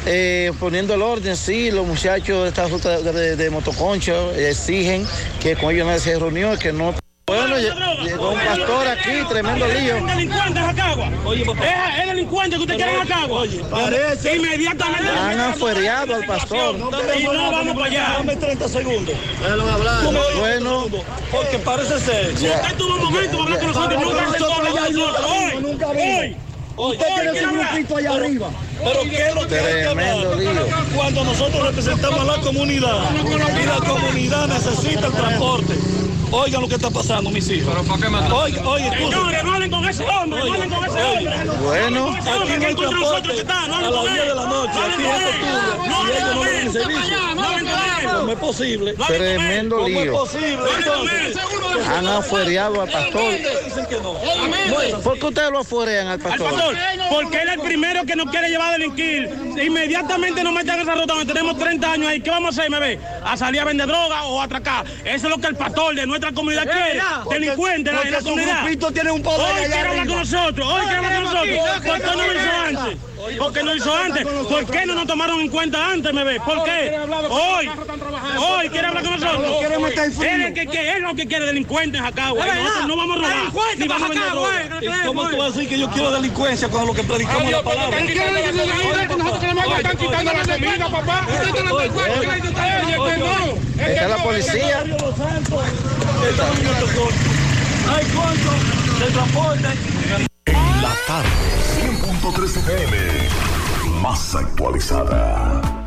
Eh, poniendo el orden, sí, los muchachos de esta ruta de, de- de motoconcho exigen que con ellos nadie se reunió, que no... Bueno, lle- llegó un pastor aquí, tremendo lío. Es delincuente en Jacagua. Es, es delincuente que usted quiere en Jacagua. parece. Inmediatamente. Han afuereado al pastor. Y no vamos para allá. Dame 30 segundos. Déjalo hablar. Bueno. Porque parece ser. Usted tuvo un momento para hablar con nosotros. Nunca. Hoy, nunca hoy. vimos. Usted Hoy tiene su grupito allá arriba. Pero ¿qué es lo que hay. Cuando nosotros representamos a la comunidad y la comunidad necesita el transporte. Oigan lo que está pasando, mis hijos. Oigan, oye, Señores, no hablen con ese hombre, no hablen con ese hombre. Bueno. Aquí no hay transporte no a las con 10 de él. la noche. No Aquí con es él. octubre. No no. No él. ¿Cómo es posible? Tremendo ¿Cómo es lío. posible? Entonces, Han afuereado al pastor. dicen que no. ¿Por qué ustedes lo afuerean al Al pastor? porque él es el primero que nos quiere llevar a delinquir. Inmediatamente nos meten en esa ruta donde tenemos 30 años ahí. ¿Qué vamos a hacer, me ve? A salir a vender droga o a atracar. Eso es lo que el pastor de nuestra comunidad Es quiere. Delincuente en la- la comunidad. grupito tiene un poder Hoy quiere hablar con nosotros. Hoy quiere hablar con nosotros. ¿Por qué no lo hizo antes? ¿Por qué no lo hizo antes? ¿Por qué no nos tomaron en cuenta antes, me ve? ¿Por qué? Hoy. Hoy quiere hablar con nosotros. Lo quiere meter en frío. Él es que, que- él lo que quiere delincuentes acá, güey. Es. Nosotros no vamos a robar. Delincuentes Ni vamos a para vender acá, droga. güey. ¿Y cómo tú vas a decir que yo quiero delincuencia con lo que predicamos la palabra? Él quiere que nosotros queremos que están quitando la comida, papá. Usted está en el Oye, que no. Ahí está la policía. Hay cuánto de transporte. En la tarde, 100.3 FM. Más actualizada.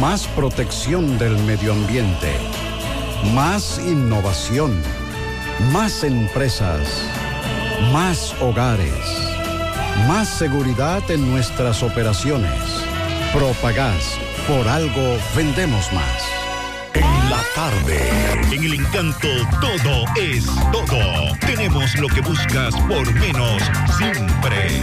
Más protección del medio ambiente. Más innovación. Más empresas. Más hogares. Más seguridad en nuestras operaciones. Propagás. Por algo vendemos más. En la tarde. En el encanto todo es todo. Tenemos lo que buscas por menos siempre.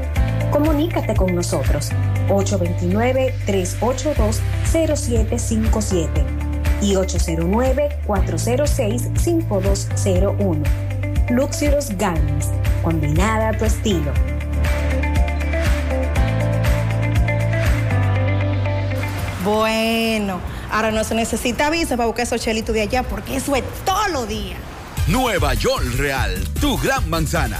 Comunícate con nosotros 829-382-0757 y 809-406-5201. Luxurious Garments, combinada a tu estilo. Bueno, ahora no se necesita visa para buscar esos chelitos de allá porque eso es todo lo día. Nueva York Real, tu gran manzana.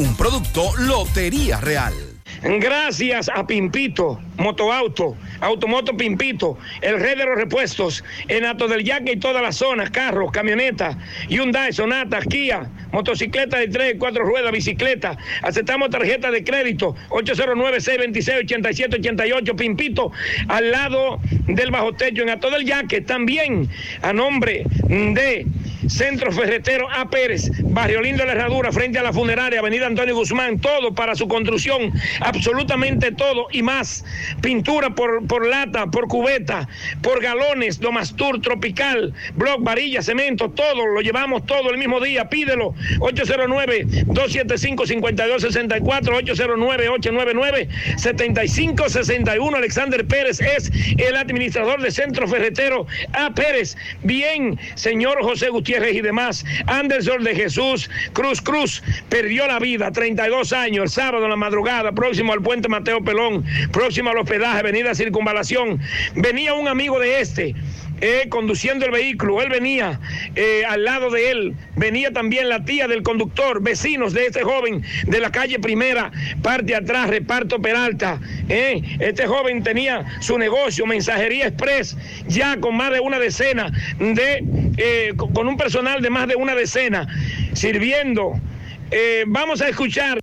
Un producto Lotería Real. Gracias a Pimpito, Motoauto, Automoto Pimpito, el rey de los repuestos, en Ato del Yaque y todas las zonas, carros, camionetas, Hyundai, Sonata, Kia, motocicleta de tres, cuatro ruedas, bicicleta. Aceptamos tarjeta de crédito, 809-626-8788, Pimpito, al lado del bajo techo, en Ato del Yaque, también a nombre de Centro Ferretero A. Pérez, Barrio Lindo La Herradura, frente a la funeraria, Avenida Antonio Guzmán, todo para su construcción, absolutamente todo y más. Pintura por, por lata, por cubeta, por galones, Domastur, Tropical, Block, varilla, cemento, todo, lo llevamos todo el mismo día, pídelo, 809-275-5264, 809-899-7561, Alexander Pérez es el administrador de Centro Ferretero A. Pérez. Bien, señor José Gutiérrez y demás, Anderson de Jesús, Cruz Cruz, perdió la vida, 32 años, el sábado en la madrugada, próximo al puente Mateo Pelón, próximo al hospedaje, avenida Circunvalación. Venía un amigo de este. Eh, conduciendo el vehículo, él venía eh, al lado de él, venía también la tía del conductor, vecinos de este joven de la calle Primera, parte atrás, reparto Peralta. eh. Este joven tenía su negocio, mensajería express, ya con más de una decena de, eh, con un personal de más de una decena, sirviendo. Vamos a escuchar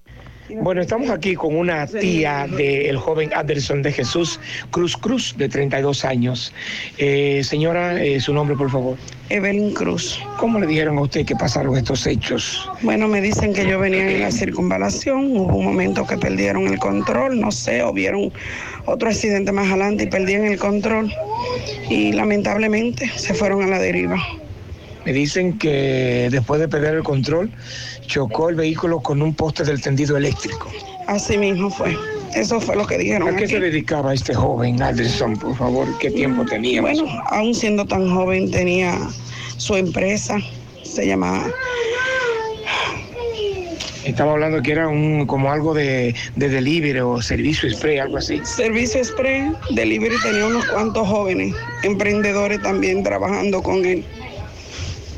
Bueno, estamos aquí con una tía del joven Anderson de Jesús Cruz Cruz, de 32 años. Eh, señora, eh, su nombre, por favor. Evelyn Cruz. ¿Cómo le dijeron a usted que pasaron estos hechos? Bueno, me dicen que yo venía en la circunvalación, hubo un momento que perdieron el control, no sé, o vieron otro accidente más adelante y perdieron el control y lamentablemente se fueron a la deriva. Me dicen que después de perder el control, chocó el vehículo con un poste del tendido eléctrico. Así mismo fue. Eso fue lo que dijeron. ¿A qué aquí. se dedicaba este joven Anderson, por favor? ¿Qué tiempo tenía? más o Bueno, aún siendo tan joven tenía su empresa, se llamaba Estaba hablando que era un como algo de, de delivery o servicio spray, algo así. Servicio Express Delivery tenía unos cuantos jóvenes, emprendedores también trabajando con él.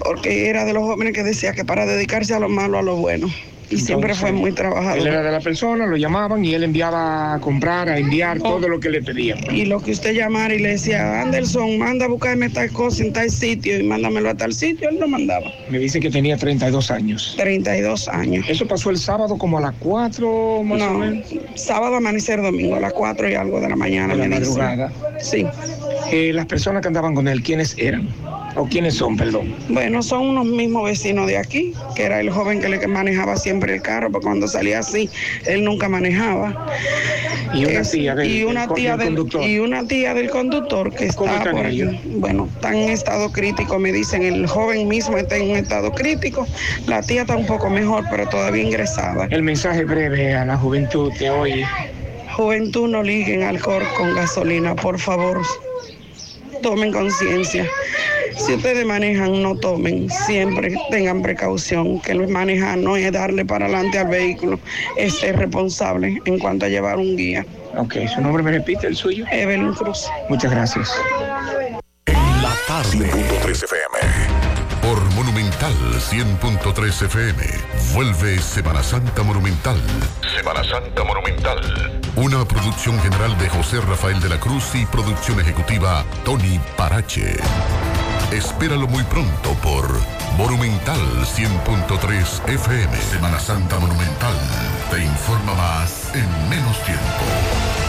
Porque era de los jóvenes que decía que para dedicarse a lo malo, a lo bueno. Y siempre fue muy trabajador. Él era de la persona, lo llamaban y él enviaba a comprar, a enviar todo lo que le pedían. Y lo que usted llamara y le decía, Anderson, manda a buscarme tal cosa en tal sitio y mándamelo a tal sitio, él lo mandaba. Me dice que tenía 32 años. 32 años. Eso pasó el sábado como a las 4 más o No, menos. sábado amanecer domingo, a las 4 y algo de la mañana. De la me madrugada. Sí. Eh, las personas que andaban con él, ¿quiénes eran? ¿O quiénes son, perdón? Bueno, son unos mismos vecinos de aquí, que era el joven que le manejaba siempre el carro, porque cuando salía así, él nunca manejaba. Y una Es- tía del- y una tía del conductor. y una tía del conductor que ¿Cómo está por ellos? Bueno, está en estado crítico, me dicen, el joven mismo está en un estado crítico, la tía está un poco mejor, pero todavía ingresada. El mensaje breve a la juventud de hoy. Juventud no liguen alcohol con gasolina, por favor. Tomen conciencia. Si ustedes manejan, no tomen. Siempre tengan precaución. Que el manejar no es darle para adelante al vehículo, es ser responsable en cuanto a llevar un guía. Ok, su nombre me repite, el suyo. Evelyn Cruz. Muchas gracias. La tarde. 5.3 FM. Por Monumental 100.3 FM. Vuelve Semana Santa Monumental. Semana Santa Monumental. Una producción general de José Rafael de la Cruz y producción ejecutiva Tony Parache. Espéralo muy pronto por Monumental 100.3 FM. Semana Santa Monumental. Te informa más en menos tiempo.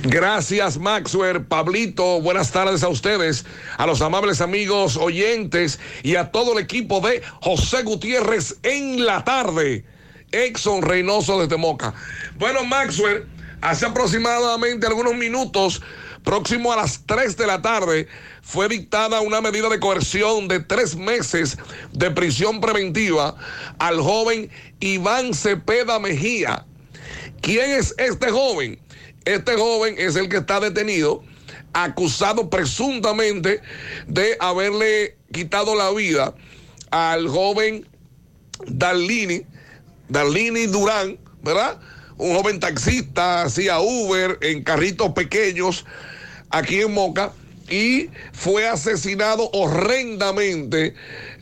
Gracias, Maxwell, Pablito. Buenas tardes a ustedes, a los amables amigos oyentes y a todo el equipo de José Gutiérrez en la tarde. Exxon Reynoso desde Moca. Bueno, Maxwell, hace aproximadamente algunos minutos, próximo a las 3 de la tarde, fue dictada una medida de coerción de tres meses de prisión preventiva al joven Iván Cepeda Mejía. ¿Quién es este joven? Este joven es el que está detenido, acusado presuntamente de haberle quitado la vida al joven Darlini, Darlini Durán, ¿verdad? Un joven taxista, hacía Uber en carritos pequeños aquí en Moca y fue asesinado horrendamente,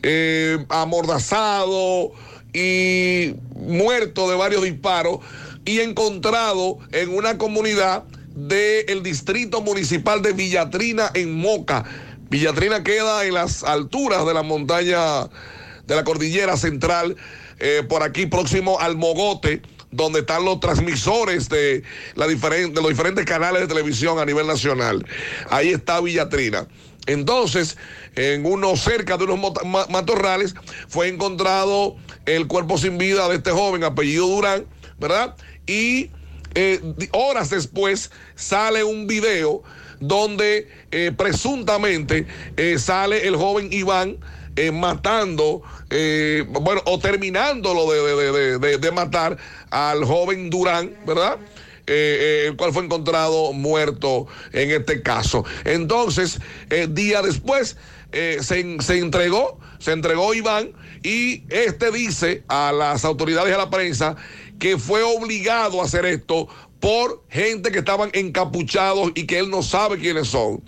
eh, amordazado y muerto de varios disparos y encontrado en una comunidad del distrito municipal de Villatrina en Moca. Villatrina queda en las alturas de la montaña de la cordillera central, eh, por aquí próximo al Mogote, donde están los transmisores de, la diferen- de los diferentes canales de televisión a nivel nacional. Ahí está Villatrina. Entonces, en uno cerca de unos matorrales, fue encontrado el cuerpo sin vida de este joven, apellido Durán, ¿verdad? Y eh, horas después sale un video donde eh, presuntamente eh, sale el joven Iván matando, bueno, o terminándolo de, de- de- de- matar al joven Durán, ¿verdad? El cual fue encontrado muerto en este caso. Entonces, día después, se, se entregó, se entregó Iván y este dice a las autoridades y a la prensa que fue obligado a hacer esto por gente que estaban encapuchados y que él no sabe quiénes son.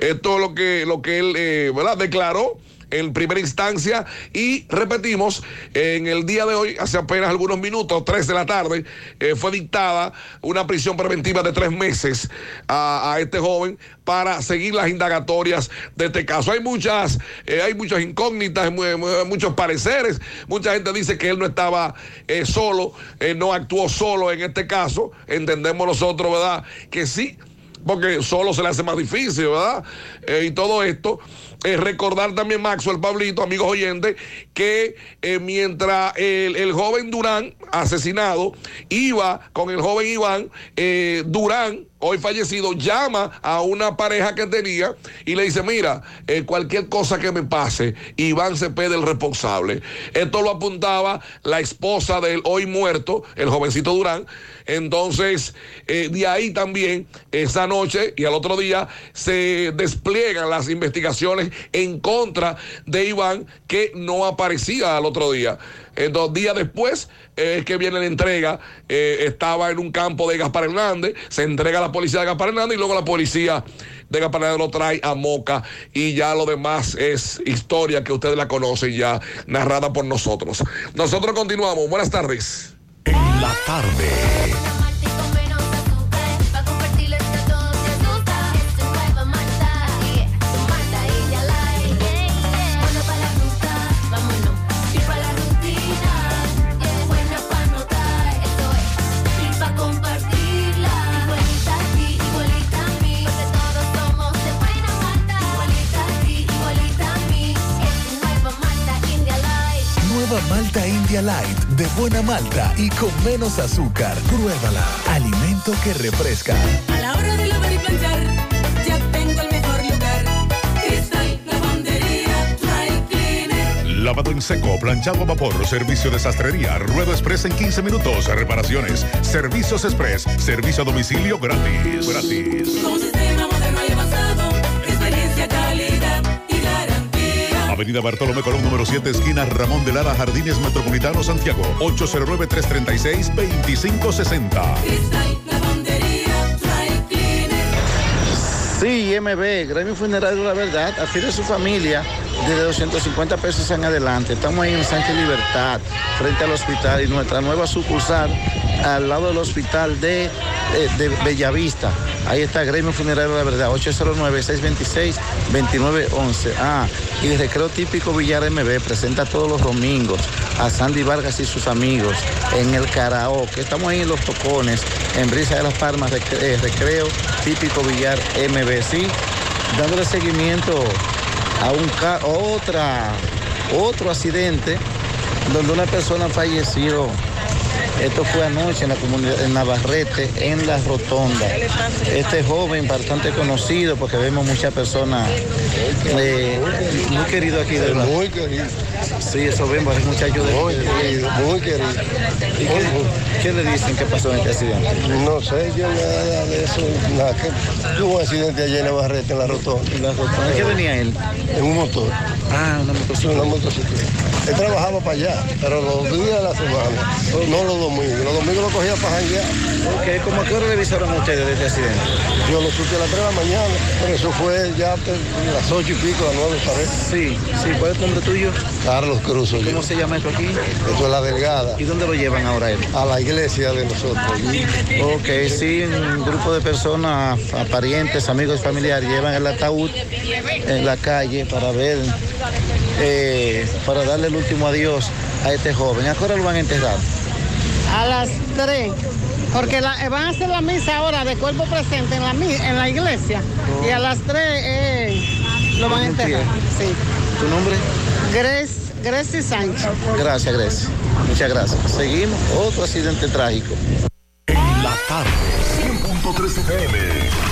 Esto es lo que, lo que él eh, ¿verdad? declaró en primera instancia y repetimos, en el día de hoy, hace apenas algunos minutos, 3 de la tarde, eh, fue dictada una prisión preventiva de tres meses a, este joven para seguir las indagatorias de este caso. Hay muchas, eh, hay muchas incógnitas, mu- mu- muchos pareceres. Mucha gente dice que él no estaba eh, solo, eh, no actuó solo en este caso. Entendemos nosotros, ¿verdad? Que sí, porque solo se le hace más difícil, ¿verdad? Y todo esto. Eh, recordar también, Maxwell, Pablito, amigos oyentes, que eh, mientras el, el joven Durán, asesinado, iba con el joven Iván, eh, Durán, hoy fallecido, llama a una pareja que tenía y le dice, mira, eh, cualquier cosa que me pase, Iván Cepeda el responsable. Esto lo apuntaba la esposa del hoy muerto, el jovencito Durán. Entonces, eh, de ahí también, esa noche y al otro día, se despliegan las investigaciones en contra de Iván, que no aparecía al otro día. Dos días después eh, es que viene la entrega, estaba en un campo de Gaspar Hernández, se entrega a policía de Gaspar Hernández y luego la policía de Gaspar Hernández lo trae a Moca y ya lo demás es historia que ustedes la conocen ya narrada por nosotros. Nosotros continuamos. Buenas tardes. En la tarde. Light de buena malta y con menos azúcar. Pruébala. Alimento que refresca. A la hora de lavar y planchar, ya tengo el mejor lugar. Cristal, lavandería, dry cleaner. Lavado en seco, planchado a vapor, servicio de sastrería, ruedo express en 15 minutos, reparaciones, servicios express, servicio a domicilio gratis. Gratis. Con sistema Avenida Bartolomé Colón, número 7, esquina Ramón de Lara, Jardines Metropolitano, Santiago. 809-336-2560. Cristal, lavandería, dry cleaner. Sí, MB, Gremio Funerario La Verdad, adquiere su familia desde 250 pesos en adelante. Estamos ahí en Sánchez Libertad, frente al hospital y nuestra nueva sucursal al lado del hospital de, eh, de Bellavista. Ahí está Gremio Funerario La Verdad, 809-626-2911. Ah, y el recreo típico Villar MB presenta todos los domingos a Sandy Vargas y sus amigos en el karaoke. Estamos ahí en Los Tocones, en Brisa de las Palmas, rec- eh, recreo típico Villar MB. Sí, dándole seguimiento a un otra, otro accidente donde una persona falleció. Esto fue anoche en la comunidad, en Navarrete, en la rotonda. Este joven bastante conocido porque vemos muchas personas eh, muy querido aquí, de verdad. Muy querido. Sí, eso vemos, es muchacho de Muy querido, muy querido. ¿Y qué, le dicen que pasó en este accidente? No sé, yo nada de eso, nada, que tuvo un accidente ayer en la rotonda. ¿En la rotonda? ¿En qué venía él? En un motor. Ah, una motocicleta. Una motocicleta. Él trabajaba para allá, pero los días de la semana, no los domingos. Los domingos lo cogía para janguear. Ok, ¿cómo a qué hora a ustedes de este accidente? Yo lo supe a las 3 de la mañana, pero eso fue ya a las 8 y pico, a las 9 parece. Sí, sí, ¿cuál es tu nombre tuyo? Carlos Cruz. ¿Cómo se llama esto aquí? Esto es la delgada. ¿Y dónde lo llevan ahora él? A la iglesia de nosotros. Ok, sí, un grupo de personas, a parientes, amigos, familiares, llevan el ataúd en la calle para ver, eh, para darle el último adiós a este joven. ¿A qué hora lo van a enterrar? A las 3. Porque la- eh, van a hacer la misa ahora de cuerpo presente en la, en la iglesia. Y a las 3 lo van a enterrar. Sí. ¿Tu nombre? Grace, Gracie Sánchez. Gracias, Grecia. Muchas gracias. Seguimos. Otro accidente trágico. En la tarde. 100.3 FM.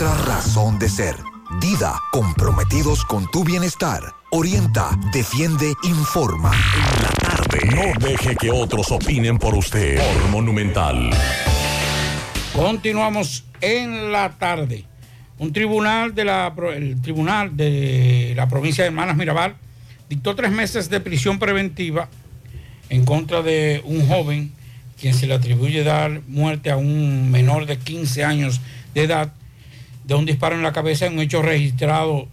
razón de ser. Dida, comprometidos con tu bienestar. Orienta, defiende, informa. No deje que otros opinen por usted. Por Monumental. Continuamos en la tarde. Un tribunal de la, el tribunal de la provincia de Hermanas Mirabal dictó tres meses de prisión preventiva en contra de un joven quien se le atribuye dar muerte a un menor de 15 años de edad de un disparo en la cabeza en un hecho registrado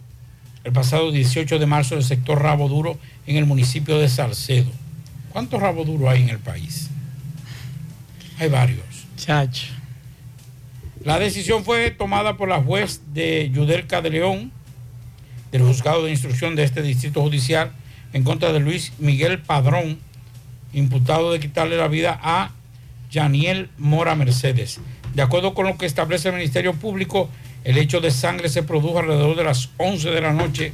el pasado 18 de marzo del sector Rabo Duro en el municipio de Salcedo. ¿Cuántos Rabo Duro hay en el país? Hay varios. Chacho. La decisión fue tomada por la juez de Yudelca de León, del juzgado de instrucción de este distrito judicial, en contra de Luis Miguel Padrón, imputado de quitarle la vida a Janiel Mora Mercedes. De acuerdo con lo que establece el Ministerio Público, el hecho de sangre se produjo alrededor de las 11 de la noche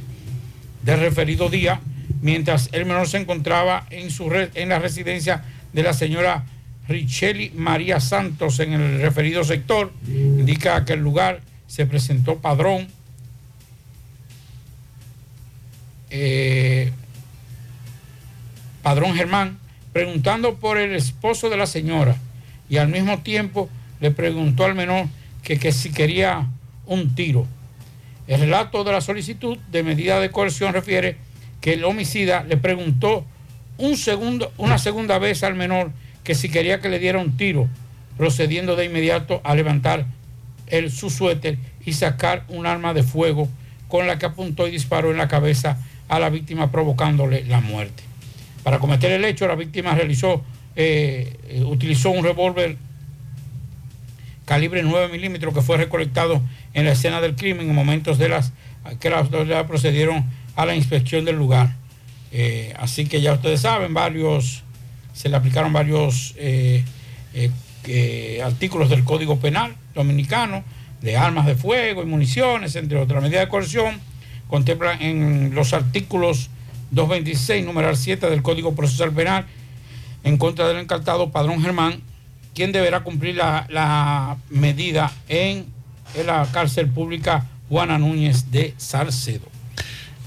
del referido día, mientras el menor se encontraba en, su en la residencia de la señora Richeli María Santos en el referido sector. Indica que el lugar se presentó padrón. eh, padrón Germán, preguntando por el esposo de la señora y al mismo tiempo le preguntó al menor que, que si quería un tiro. El relato de la solicitud de medida de coerción refiere que el homicida le preguntó un segundo, una segunda vez al menor que si quería que le diera un tiro, procediendo de inmediato a levantar el, su suéter y sacar un arma de fuego con la que apuntó y disparó en la cabeza a la víctima provocándole la muerte. Para cometer el hecho, la víctima realizó, eh, eh, utilizó un revólver calibre 9 milímetros que fue recolectado en la escena del crimen en momentos de las que las autoridades procedieron a la inspección del lugar. Eh, así que ya ustedes saben, varios, se le aplicaron varios eh, eh, artículos del Código Penal dominicano, de armas de fuego y municiones, entre otras medidas de coerción, contemplan en los artículos 226, numeral 7 del Código Procesal Penal, en contra del encartado Padrón Germán, quien deberá cumplir la, la medida en, en la cárcel pública Juana Núñez de Salcedo.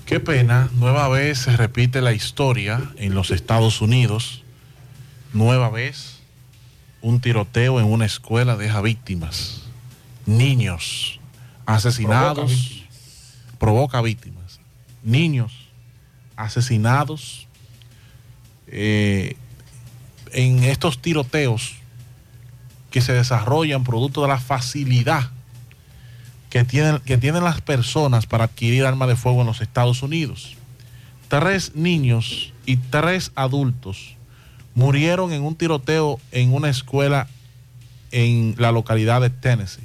Qué pena, nueva vez se repite la historia en los Estados Unidos. Nueva vez, un tiroteo en una escuela deja víctimas. Niños asesinados. Provoca víctimas. Niños asesinados. Eh, en estos tiroteos que se desarrollan producto de la facilidad que tienen, que tienen las personas para adquirir armas de fuego en los Estados Unidos. Tres niños y tres adultos murieron en un tiroteo en una escuela en la localidad de Tennessee.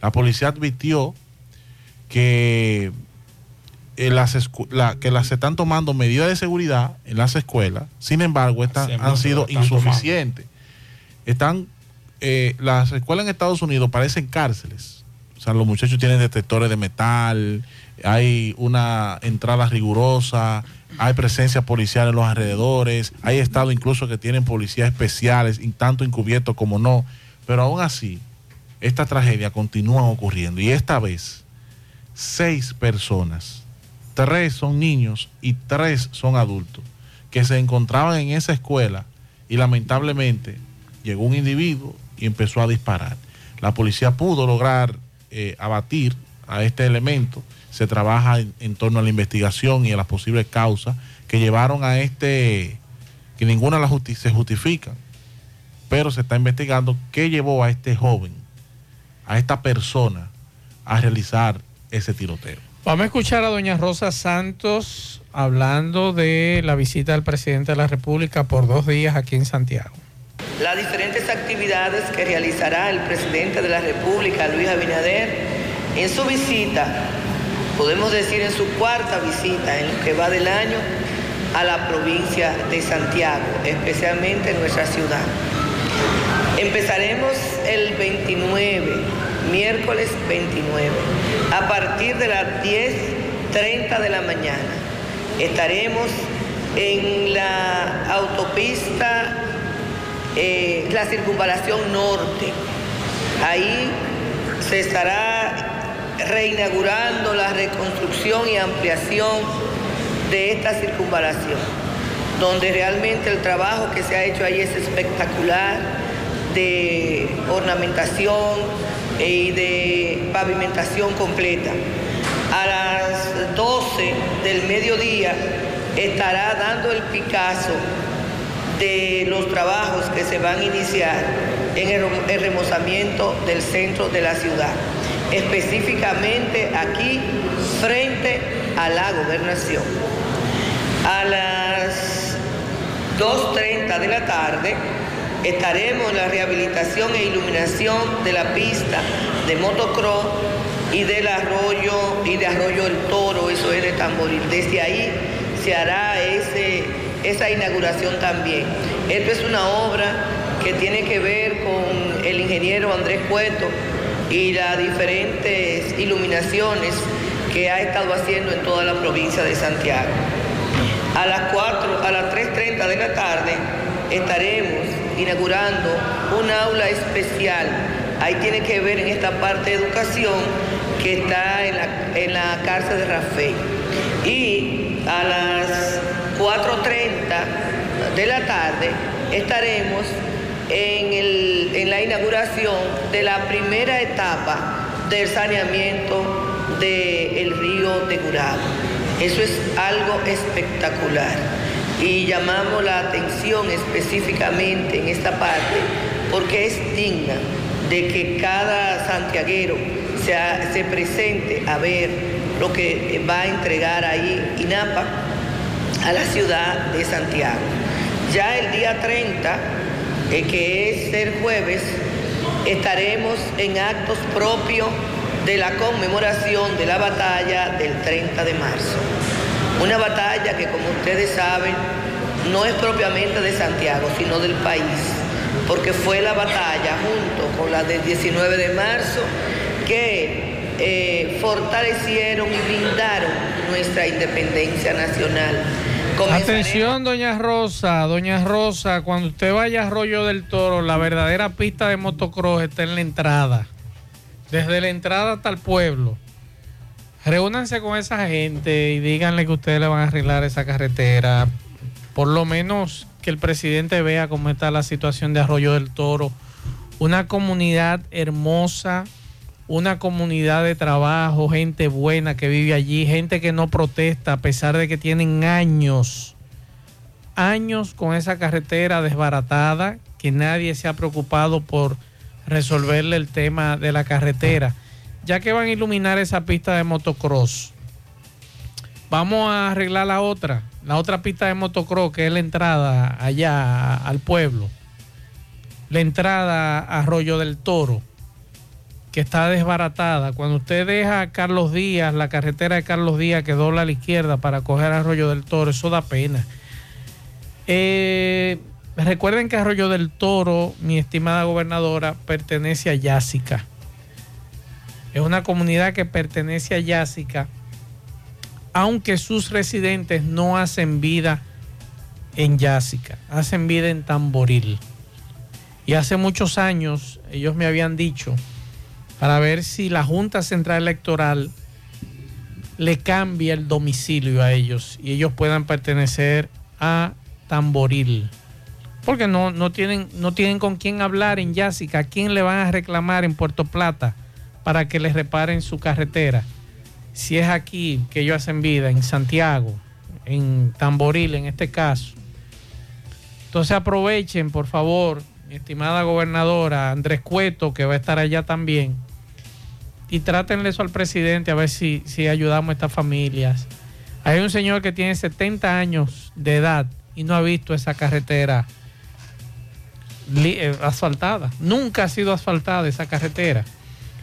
La policía advirtió que, eh, las, la- que las se están tomando medidas de seguridad en las escuelas, sin embargo, estas han sido insuficientes. Están, eh, las escuelas en Estados Unidos parecen cárceles. O sea, los muchachos tienen detectores de metal, hay una entrada rigurosa, hay presencia policial en los alrededores, hay estados incluso que tienen policías especiales, tanto encubiertos como no. Pero aún así, esta tragedia continúa ocurriendo. Y esta vez, seis personas, tres son niños y tres son adultos, que se encontraban en esa escuela y lamentablemente llegó un individuo y empezó a disparar. La policía pudo lograr eh, abatir a este elemento. Se trabaja en, torno a la investigación y a las posibles causas que llevaron a este, que ninguna la justi- se justifica, pero se está investigando qué llevó a este joven, a esta persona, a realizar ese tiroteo. Vamos a escuchar a doña Rosa Santos hablando de la visita del presidente de la República por dos días aquí en Santiago. Las diferentes actividades que realizará el presidente de la República, Luis Abinader, en su visita, podemos decir en su cuarta visita en lo que va del año, a la provincia de Santiago, especialmente en nuestra ciudad. Empezaremos el 29, miércoles 29, a partir de las 10.30 de la mañana. Estaremos en la autopista, eh, la circunvalación norte. Ahí se estará reinaugurando la reconstrucción y ampliación de esta circunvalación, donde realmente el trabajo que se ha hecho ahí es espectacular de ornamentación y de pavimentación completa. A las 12 del mediodía estará dando el Picasso de los trabajos que se van a iniciar en el, remozamiento del centro de la ciudad, específicamente aquí frente a la gobernación. A las 2.30 de la tarde estaremos en la rehabilitación e iluminación de la pista de motocross y del arroyo y de arroyo el toro, eso es de tamboril. Desde ahí se hará ese, esa inauguración también. Esto es una obra que tiene que ver con el ingeniero Andrés Cueto y las diferentes iluminaciones que ha estado haciendo en toda la provincia de Santiago. A las 4, a las 3.30 de la tarde estaremos inaugurando un aula especial. Ahí tiene que ver en esta parte de educación que está en la, en la cárcel de Rafael. Y a las 4.30 de la tarde estaremos en, el- en la inauguración de la primera etapa del saneamiento del río de Gurabo. Eso es algo espectacular y llamamos la atención específicamente en esta parte porque es digna de que cada santiaguero se, se presente a ver lo que va a entregar ahí INAPA a la ciudad de Santiago. Ya el día 30, eh, que es el jueves, estaremos en actos propios de la conmemoración de la batalla del 30 de marzo. Una batalla que, como ustedes saben, no es propiamente de Santiago, sino del país, porque fue la batalla junto con la del 19 de marzo que eh, fortalecieron y blindaron nuestra independencia nacional. Atención, doña Rosa, doña Rosa, cuando usted vaya a Arroyo del Toro, la verdadera pista de motocross está en la entrada. Desde la entrada hasta el pueblo. Reúnanse con esa gente y díganle que ustedes le van a arreglar esa carretera. Por lo menos que el presidente vea cómo está la situación de Arroyo del Toro. Una comunidad hermosa, una comunidad de trabajo, gente buena que vive allí, gente que no protesta a pesar de que tienen años, años con esa carretera desbaratada, que nadie se ha preocupado por resolverle el tema de la carretera. Ya que van a iluminar esa pista de motocross, vamos a arreglar la otra, la otra pista de motocross, que es la entrada allá al pueblo, la entrada a Arroyo del Toro que está desbaratada. Cuando usted deja a Carlos Díaz, la carretera de Carlos Díaz que dobla a la izquierda para coger Arroyo del Toro, eso da pena. Eh, recuerden que Arroyo del Toro, mi estimada gobernadora, pertenece a Yásica. Es una comunidad que pertenece a Yásica, aunque sus residentes no hacen vida en Yásica, hacen vida en Tamboril. Y hace muchos años ellos me habían dicho para ver si la Junta Central Electoral le cambia el domicilio a ellos y ellos puedan pertenecer a Tamboril. Porque no, no, tienen, no tienen con quién hablar en Yásica, a quién le van a reclamar en Puerto Plata para que les reparen su carretera. Si es aquí que ellos hacen vida, en Santiago, en Tamboril en este caso. Entonces aprovechen, por favor, mi estimada gobernadora Andrés Cueto, que va a estar allá también, y trátenle eso al presidente a ver si, si ayudamos a estas familias. Hay un señor que tiene 70 años de edad y no ha visto esa carretera eh, asfaltada. Nunca ha sido asfaltada esa carretera.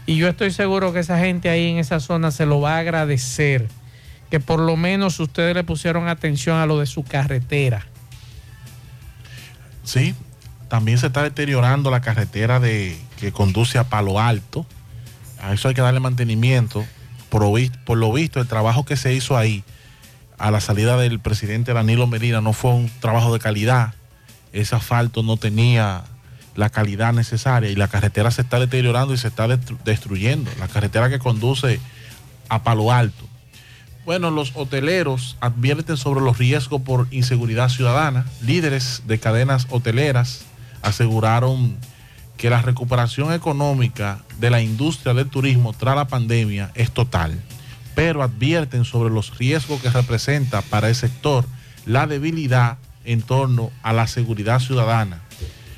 Y yo estoy seguro que esa gente ahí en esa zona se lo va a agradecer. Que por lo menos ustedes le pusieron atención a lo de su carretera. Sí, también se está deteriorando la carretera de, que conduce a Palo Alto. A eso hay que darle mantenimiento. Por, por lo visto, el trabajo que se hizo ahí a la salida del presidente Danilo Medina no fue un trabajo de calidad. Ese asfalto no tenía la calidad necesaria y la carretera se está deteriorando y se está destru- destruyendo. La carretera que conduce a Palo Alto. Bueno, los hoteleros advierten sobre los riesgos por inseguridad ciudadana. Líderes de cadenas hoteleras aseguraron que la recuperación económica de la industria del turismo tras la pandemia es total, pero advierten sobre los riesgos que representa para el sector la debilidad en torno a la seguridad ciudadana.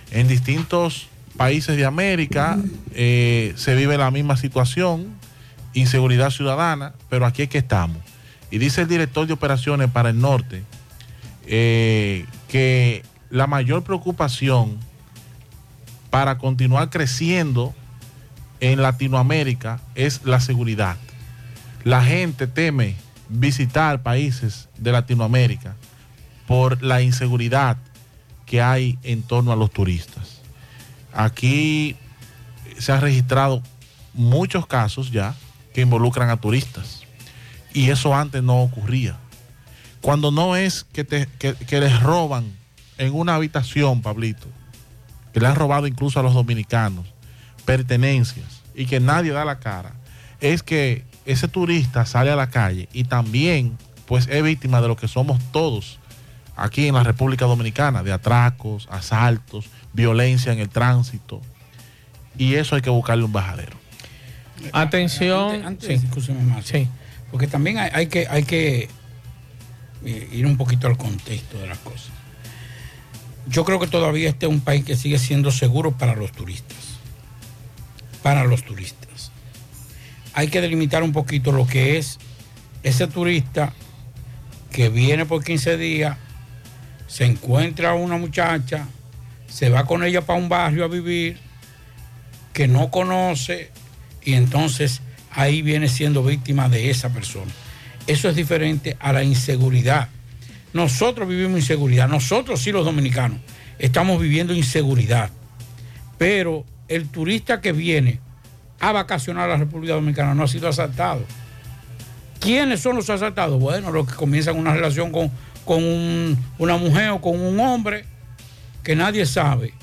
En distintos países de América eh, se vive la misma situación, inseguridad ciudadana, pero aquí es que estamos. Y dice el director de operaciones para el norte eh, que la mayor preocupación para continuar creciendo en Latinoamérica es la seguridad. La gente teme visitar países de Latinoamérica por la inseguridad que hay en torno a los turistas. Aquí se han registrado muchos casos ya que involucran a turistas. Y eso antes no ocurría. Cuando no es que, te, que, les roban en una habitación, Pablito, que le han robado incluso a los dominicanos, pertenencias, y que nadie da la cara, es que ese turista sale a la calle y también pues es víctima de lo que somos todos aquí en la República Dominicana, de atracos, asaltos, violencia en el tránsito. Y eso hay que buscarle un bajadero. Atención. Antes, antes, escúcheme más. Porque también hay, hay que, hay que eh, ir un poquito al contexto de las cosas. Yo creo que todavía este es un país que sigue siendo seguro para los turistas. Para los turistas. Hay que delimitar un poquito lo que es ese turista que viene por 15 días, se encuentra una muchacha, se va con ella para un barrio a vivir, que no conoce, y entonces ahí viene siendo víctima de esa persona. Eso es diferente a la inseguridad. Nosotros vivimos inseguridad, nosotros sí los dominicanos estamos viviendo inseguridad, pero el turista que viene a vacacionar a la República Dominicana no ha sido asaltado. ¿Quiénes son los asaltados? Bueno, los que comienzan una relación con, con un- una mujer o con un hombre que nadie sabe,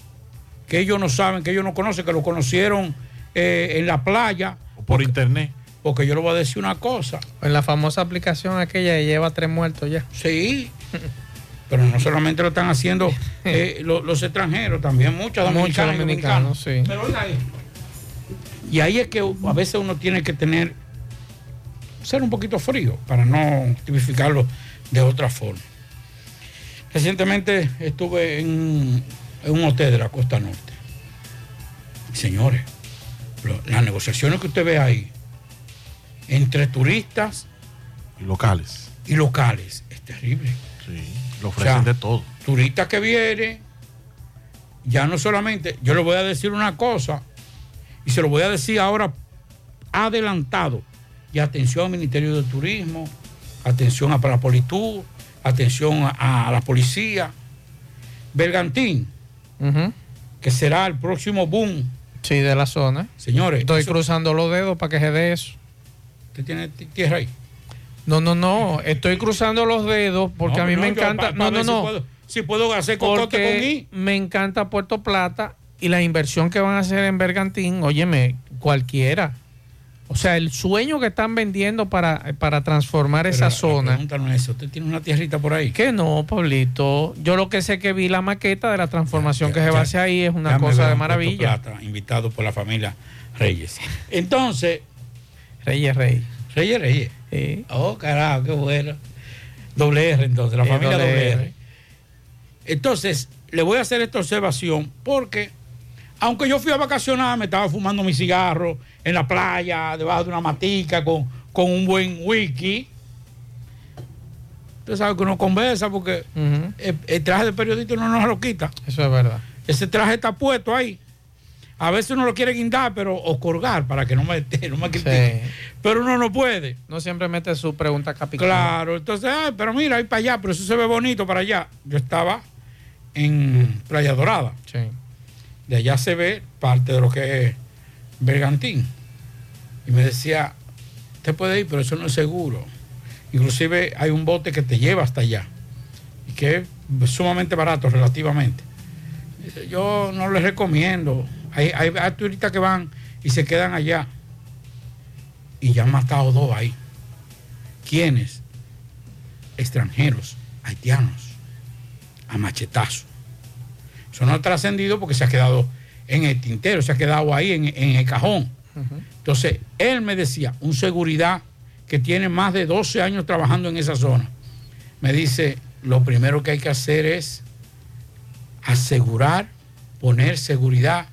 que ellos no saben, que ellos no conocen, que lo conocieron eh, en la playa. por internet. Porque yo le voy a decir una cosa. En la famosa aplicación aquella que lleva tres muertos ya. Sí. Pero no solamente lo están haciendo eh, lo- los extranjeros, también muchos Muchos dominicanos. y dominicanos, sí. Pero. Y ahí es que a veces uno tiene que tener, ser un poquito frío para no tipificarlo de otra forma. Recientemente estuve en, en un hotel de la costa norte. Señores, lo- las negociaciones que usted ve ahí entre turistas Y locales. y locales es terrible. Sí, lo ofrecen O sea, de todo. Turista que viene, ya no solamente, yo le voy a decir una cosa, y se lo voy a decir ahora adelantado, y atención al Ministerio de Turismo, atención a la Politur, atención a, a la policía. Bergantín, que será el próximo boom Sí, de la zona. Señores, Estoy eso- cruzando los dedos para que se dé eso. ¿Usted tiene ti- tierra ahí? No, no, no. Estoy cruzando los dedos porque No, a mí no, me yo encanta. pa- pa no, no, ver si no. puedo- Si puedo hacer cocote con I. Me encanta Puerto Plata y la inversión que van a hacer en Bergantín, óyeme, cualquiera. O sea, el sueño que están vendiendo para, para transformar Pero esa la- zona. No es eso. ¿Usted tiene una tierrita por ahí? Que no, Pablito. Yo lo que sé que vi la maqueta de la transformación que se va a hacer ahí es una cosa de maravilla. Puerto Plata, invitado por la familia Reyes. Entonces. Reyes Reyes. Reyes Reyes. Oh, carajo, qué bueno. Doble R, entonces, la Sí, familia doble R. R. Entonces, le voy a hacer esta observación porque, aunque yo fui a vacacionar, me estaba fumando mi cigarro en la playa, debajo de una matica, con, con un buen whisky. Usted sabe que uno conversa porque el, el traje de periodista no se lo quita. Eso es verdad. Ese traje está puesto ahí. A veces uno lo quiere guindar, pero o colgar para que no me, no me critique. Pero uno no puede. No siempre mete su pregunta capital. Claro, entonces, ay, pero mira, ahí para allá, pero eso se ve bonito para allá. Yo estaba en Playa Dorada. De allá se ve parte de lo que es Bergantín. Y me decía, usted puede ir, pero eso no es seguro. Inclusive hay un bote que te lleva hasta allá. Y que es sumamente barato relativamente. Yo no les recomiendo. Hay, hay, turistas que van y se quedan allá. Y ya han matado dos ahí. ¿Quiénes? Extranjeros, haitianos, a machetazo. Eso no ha trascendido porque se ha quedado en el tintero, se ha quedado ahí en, en el cajón. Entonces, él me decía, un seguridad que tiene más de 12 años trabajando en esa zona, me dice, lo primero que hay que hacer es asegurar, poner seguridad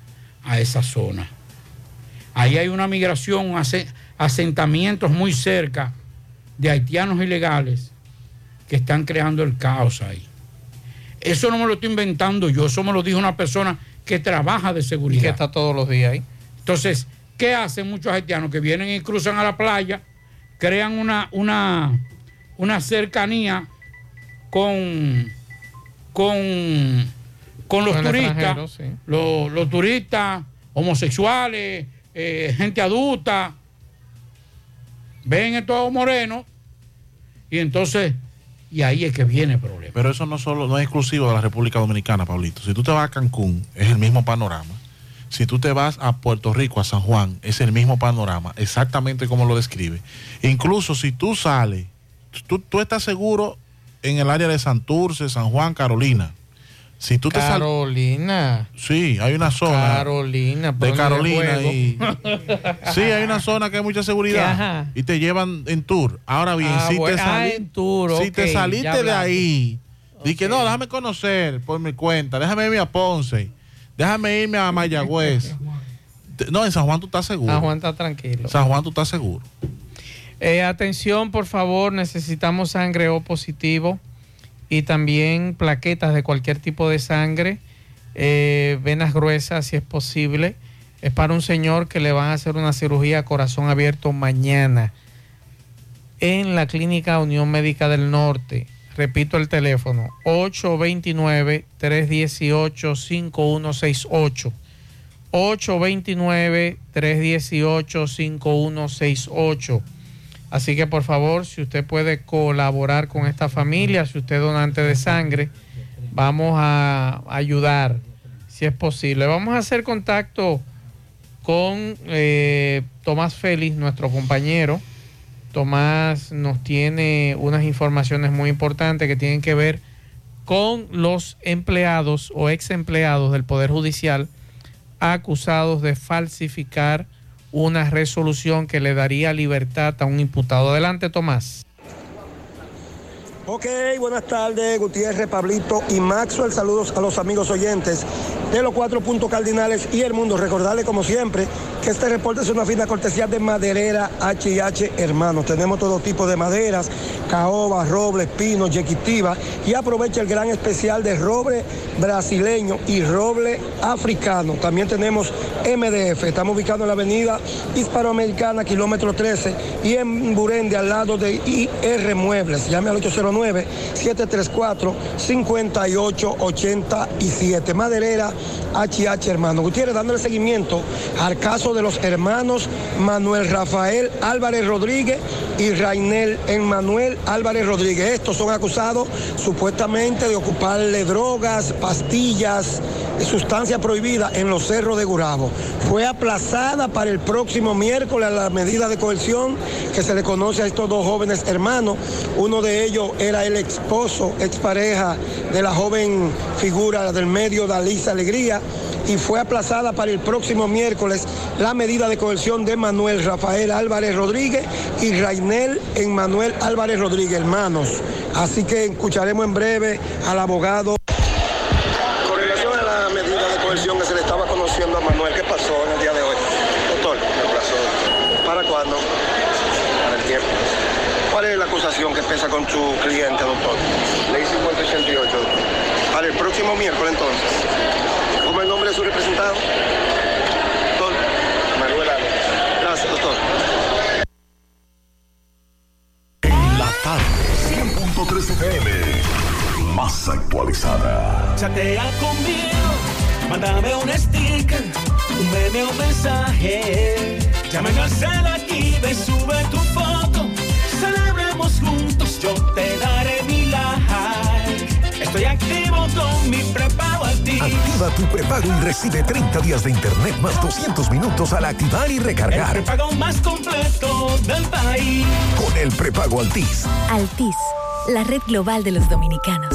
a esa zona. Ahí hay una migración, ase- asentamientos muy cerca de haitianos ilegales que están creando el caos ahí. Eso no me lo estoy inventando yo, eso me lo dijo una persona que trabaja de seguridad. Y que está todos los días ahí. Entonces, ¿qué hacen muchos haitianos que vienen y cruzan a la playa, crean una, una, una cercanía con, con, con los Con turistas, extranjero, sí. los, los turistas homosexuales, eh, gente adulta, ven estos morenos y entonces, y ahí es que viene el problema. Pero eso no solo no es exclusivo de la República Dominicana, Pablito. Si tú te vas a Cancún, es el mismo panorama. Si tú te vas a Puerto Rico, a San Juan, es el mismo panorama, exactamente como lo describe. Incluso si tú sales, tú, tú estás seguro en el área de Santurce, San Juan, Carolina. Si tú te sal- Carolina. Sí, hay una zona. Carolina. de Carolina y sí hay una zona que hay mucha seguridad y te llevan en tour ahora bien Ah, si bueno. te Ah, sali- en tour, si te saliste de ahí di que no déjame conocer por mi cuenta déjame irme a Ponce déjame irme a Mayagüez no en San Juan tú estás seguro San Juan está tranquilo. San Juan tú estás seguro Eh, atención, por favor, necesitamos sangre O positivo y también plaquetas de cualquier tipo de sangre, eh, venas gruesas si es posible. Es para un señor que le van a hacer una cirugía a corazón abierto mañana en la Clínica Unión Médica del Norte. Repito el teléfono, 829-318-5168. 829-318-5168. Así que por favor, si usted puede colaborar con esta familia, si usted es donante de sangre, vamos a ayudar, si es posible. Vamos a hacer contacto con eh, Tomás Félix, nuestro compañero. Tomás nos tiene unas informaciones muy importantes que tienen que ver con los empleados o ex empleados del Poder Judicial acusados de falsificar una resolución que le daría libertad a un imputado. Adelante, Tomás. Ok, buenas tardes, Gutiérrez, Pablito y Maxwell. Saludos a los amigos oyentes de los cuatro puntos cardinales y el mundo. Recordarles, como siempre, que este reporte es una fina cortesía de Maderera H&H Hermanos. Tenemos todo tipo de maderas, caoba, roble, pino, yequitiva y aprovecha el gran especial de roble brasileño y roble africano. También tenemos MDF. Estamos ubicados en la avenida Hispanoamericana, kilómetro 13 y en Burende, al lado de IR Muebles. Llame al 809-734-5887. Maderera HH Hermano. Gutiérrez dándole seguimiento al caso de los hermanos Manuel Rafael Álvarez Rodríguez y Rainel Emmanuel Álvarez Rodríguez. Estos son acusados supuestamente de ocuparle drogas, pastillas, sustancia prohibida en los cerros de Gurabo. Fue aplazada para el próximo miércoles la medida de coerción que se le conoce a estos dos jóvenes hermanos. Uno de ellos era el esposo, expareja de la joven figura del medio Dalisa Alegría y fue aplazada para el próximo miércoles la medida de coerción de Manuel Rafael Álvarez Rodríguez y Rainel Emmanuel Álvarez Rodríguez, hermanos. Así que escucharemos en breve al abogado. Con relación a la medida de coerción que se le estaba conociendo a Manuel, ¿qué pasó en el día de hoy? Doctor. ¿Para cuándo? ¿Cuál es la acusación que pesa con su cliente, doctor? Ley 5088. Para el próximo miércoles, entonces. ¿Cómo es el nombre de su representado? Doctor Manuel Álvarez. Gracias, doctor. En la tarde, 100.3 FM. Más actualizada. Chatea conmigo, mándame un sticker, un meme o mensaje. Llamen al cel aquí, ve, sube tu con mi prepago Altis. Activa tu prepago y recibe 30 días de internet más 200 minutos al activar y El recargar. prepago más completo del país. Con el prepago Altis. Altis, la red global de los dominicanos.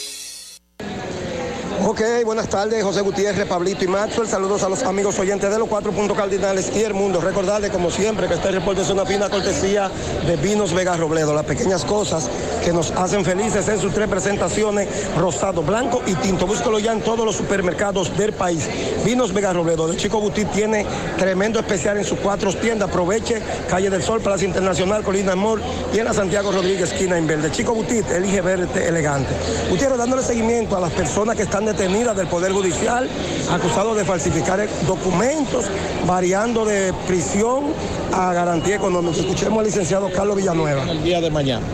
Ok, buenas tardes, José Gutiérrez, Pablito y Maxwell. Saludos a los amigos oyentes de los cuatro puntos cardinales y el mundo. Recordarles, como siempre, que este reporte es una fina cortesía de Vinos Vega Robledo. Las pequeñas cosas que nos hacen felices en sus tres presentaciones, rosado, blanco y tinto. Búscalo ya en todos los supermercados del país. Vinos Vega Robledo. El Chico Butit tiene tremendo especial en sus cuatro tiendas. Aproveche, Calle del Sol, Plaza Internacional, Colina Amor y en la Santiago Rodríguez, esquina en verde. Chico Butit, elige verte elegante. Gutiérrez, dándole seguimiento a las personas que están detenidas del Poder Judicial, acusados de falsificar documentos, variando de prisión a garantía económica. Escuchemos al licenciado Carlos Villanueva. El día de mañana.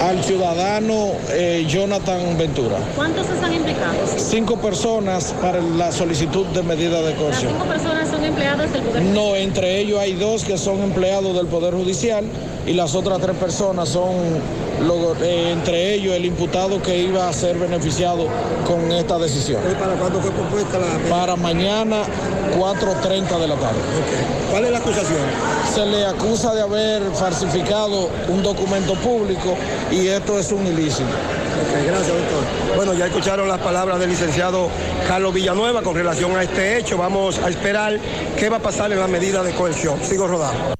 Al ciudadano eh, Jonathan Ventura. ¿Cuántos están implicados? Cinco personas para la solicitud de medida de Las coerción. cinco personas son empleadas del Poder No, entre ellos hay dos que son empleados del Poder Judicial y las otras tres personas son, lo- eh, entre ellos, el imputado que iba a ser beneficiado con esta decisión. ¿Para cuándo fue propuesta la Para mañana, 4.30 de la tarde. ¿Cuál es la acusación? Se le acusa de haber falsificado un documento público y esto es un ilícito. Ok, gracias, doctor. Bueno, ya escucharon las palabras del licenciado Carlos Villanueva con relación a este hecho. Vamos a esperar qué va a pasar en la medida de coerción. Sigo rodando.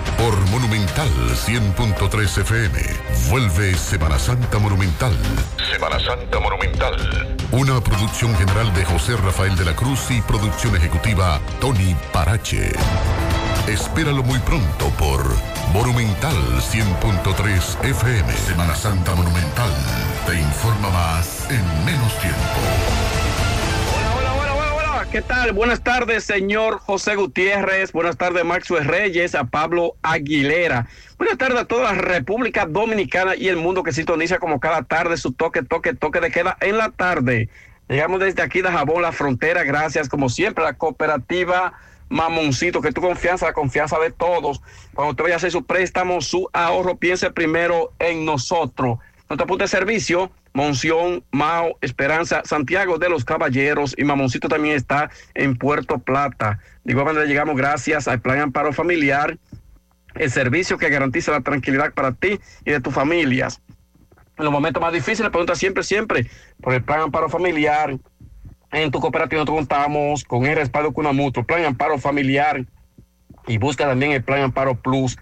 Por Monumental 100.3 FM, vuelve Semana Santa Monumental. Semana Santa Monumental. Una producción general de José Rafael de la Cruz y producción ejecutiva Tony Parache. Espéralo muy pronto por Monumental 100.3 FM. Semana Santa Monumental. Te informa más en menos tiempo. ¿Qué tal? Buenas tardes, señor José Gutiérrez. Buenas tardes, Maxwell Reyes, a Pablo Aguilera. Buenas tardes a toda la República Dominicana y el mundo que sintoniza como cada tarde su toque, toque, toque de queda en la tarde. Llegamos desde aquí de Jabón, la frontera. Gracias, como siempre, a la cooperativa Mamoncito, que tu confianza, la confianza de todos. Cuando usted vaya a hacer su préstamo, su ahorro, piense primero en nosotros. Nuestro punto de servicio, Monción, Mao, Esperanza, Santiago de los Caballeros y Mamoncito también está en Puerto Plata. De igual manera llegamos gracias al Plan Amparo Familiar, el servicio que garantiza la tranquilidad para ti y de tus familias. En los momentos más difíciles, pregunta siempre, siempre por el Plan Amparo Familiar. En tu cooperativa nosotros contamos con el respaldo Cunamutuo, Plan Amparo Familiar y busca también el Plan Amparo Plus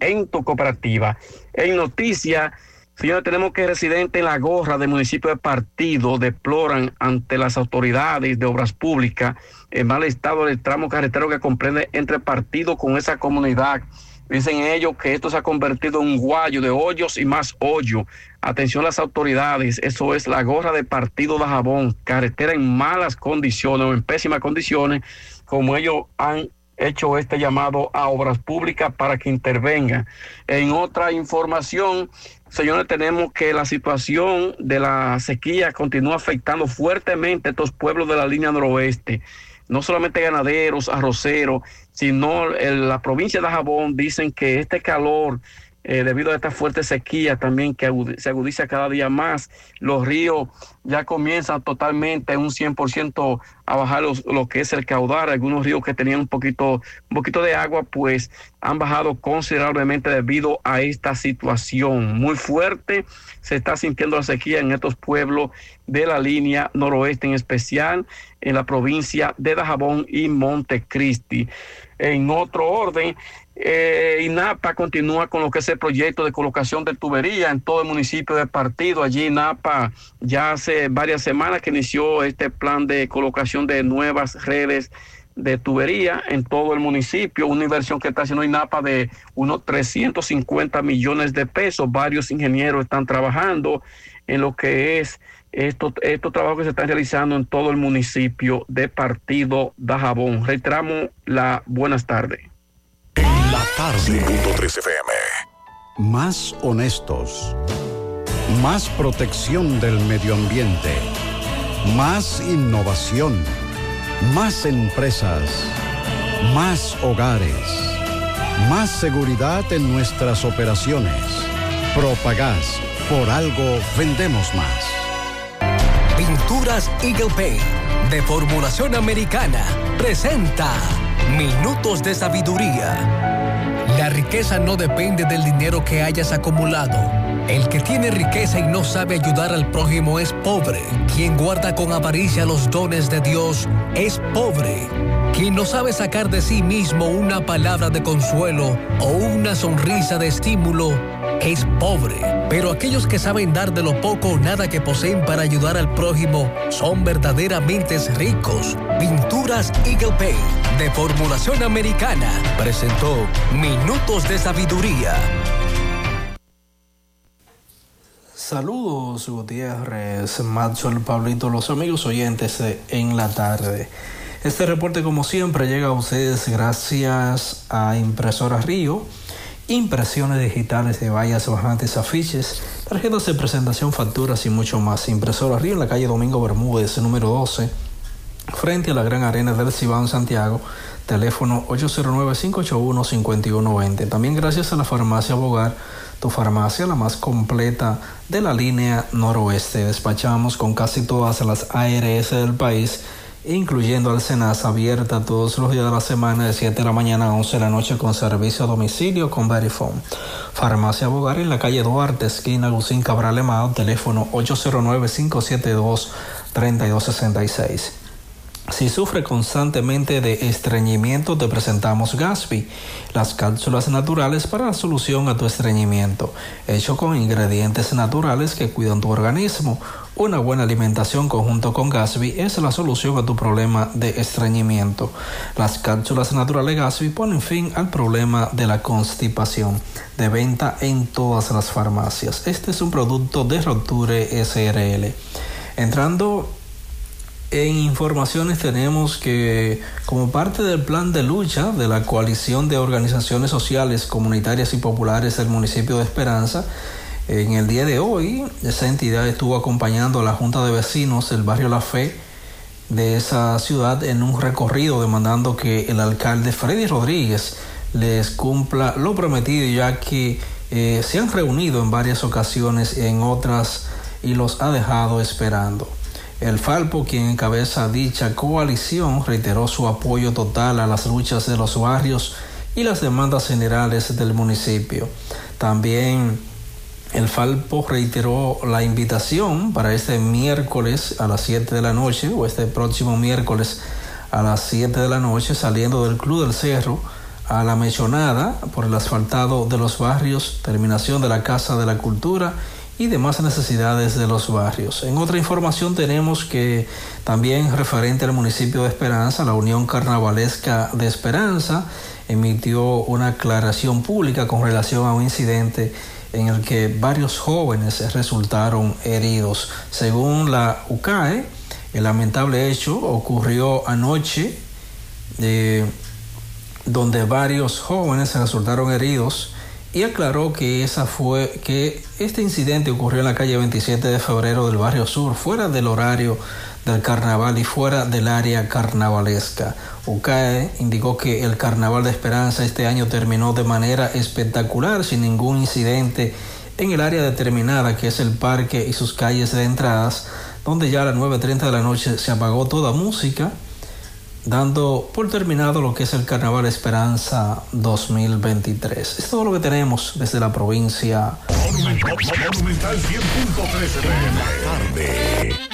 en tu cooperativa. En noticia, señores, tenemos que residentes en la gorra del municipio de Partido deploran ante las autoridades de obras públicas el mal estado del tramo carretero que comprende entre Partido con esa comunidad. Dicen ellos que esto se ha convertido en un guayo de hoyos y más hoyo. Atención las autoridades, eso es la gorra de partido de jabón, carretera en malas condiciones o en pésimas condiciones, como ellos han hecho este llamado a obras públicas para que intervengan. En otra información, señores, tenemos que la situación de la sequía continúa afectando fuertemente a estos pueblos de la línea noroeste. No solamente ganaderos, arroceros, sino la provincia de Jabón dicen que este calor eh, debido a esta fuerte sequía también que se agudiza cada día más. Los ríos ya comienzan totalmente un 100% a bajar lo que es el caudal. Algunos ríos que tenían un poquito, un poquito de agua, pues han bajado considerablemente debido a esta situación muy fuerte. Se está sintiendo la sequía en estos pueblos de la línea noroeste, en especial en la provincia de Dajabón y Montecristi. En otro orden, eh, INAPA continúa con lo que es el proyecto de colocación de tubería en todo el municipio de Partido. Allí INAPA ya hace varias semanas que inició este plan de colocación de nuevas redes de tubería en todo el municipio, una inversión que está haciendo INAPA de unos 350 millones de pesos. Varios ingenieros están trabajando en lo que es estos, estos trabajos que se están realizando en todo el municipio de Partido Dajabón. Reiteramos la buenas tardes. La tarde. 5.3 FM. Más honestos. Más protección del medio ambiente. Más innovación. Más empresas. Más hogares. Más seguridad en nuestras operaciones. Propagás. Por algo vendemos más. Pinturas Eagle Paint de formulación americana presenta Minutos de Sabiduría. La riqueza no depende del dinero que hayas acumulado. El que tiene riqueza y no sabe ayudar al prójimo es pobre. Quien guarda con avaricia los dones de Dios es pobre. Quien no sabe sacar de sí mismo una palabra de consuelo o una sonrisa de estímulo es pobre. Pero aquellos que saben dar de lo poco o nada que poseen para ayudar al prójimo son verdaderamente ricos. Pinturas Eagle Paint de formulación americana presentó Minutos de Sabiduría. Saludos Gutiérrez, el Pablito, los amigos oyentes en la tarde. Este reporte como siempre llega a ustedes gracias a Impresora Río impresiones digitales de vallas, bajantes, afiches, tarjetas de presentación, facturas y mucho más. Impresora Río en la calle Domingo Bermúdez, número 12, frente a la Gran Arena del Cibao en Santiago. Teléfono 809-581-5120. También gracias a la farmacia Bogar, tu farmacia la más completa de la línea noroeste. Despachamos con casi todas las ARS del país incluyendo al Senas abierta todos los días de la semana de 7 de la mañana a 11 de la noche con servicio a domicilio con Verifone. Farmacia Bogar en la calle Duarte, esquina Lucín Cabral Emao, teléfono 809-572-3266. Si sufre constantemente de estreñimiento, te presentamos Gaspi, las cápsulas naturales para la solución a tu estreñimiento, hecho con ingredientes naturales que cuidan tu organismo. Una buena alimentación conjunto con Gasby es la solución a tu problema de estreñimiento. Las cápsulas naturales Gasby ponen fin al problema de la constipación. De venta en todas las farmacias. Este es un producto de Roture SRL. Entrando en informaciones tenemos que como parte del plan de lucha de la coalición de organizaciones sociales, comunitarias y populares del municipio de Esperanza, en el día de hoy esa entidad estuvo acompañando a la Junta de Vecinos del barrio La Fe de esa ciudad en un recorrido demandando que el alcalde Freddy Rodríguez les cumpla lo prometido ya que eh, se han reunido en varias ocasiones en otras y los ha dejado esperando. El Falpo, quien encabeza dicha coalición, reiteró su apoyo total a las luchas de los barrios y las demandas generales del municipio. También el Falpo reiteró la invitación para este miércoles a las 7 de la noche o este próximo miércoles a las 7 de la noche saliendo del Club del Cerro a la mechonada por el asfaltado de los barrios, terminación de la Casa de la Cultura y demás necesidades de los barrios. En otra información tenemos que también referente al municipio de Esperanza, la Unión Carnavalesca de Esperanza emitió una aclaración pública con relación a un incidente en el que varios jóvenes resultaron heridos. Según la UCAE, el lamentable hecho ocurrió anoche, eh, donde varios jóvenes resultaron heridos y aclaró que esa fue que este incidente ocurrió en la calle 27 de febrero del barrio sur, fuera del horario del carnaval y fuera del área carnavalesca. UCAE indicó que el carnaval de Esperanza este año terminó de manera espectacular, sin ningún incidente en el área determinada que es el parque y sus calles de entradas, donde ya a las 9.30 de la noche se apagó toda música, dando por terminado lo que es el Carnaval Esperanza 2023. Es todo lo que tenemos desde la provincia. Monumental 100.13 tarde.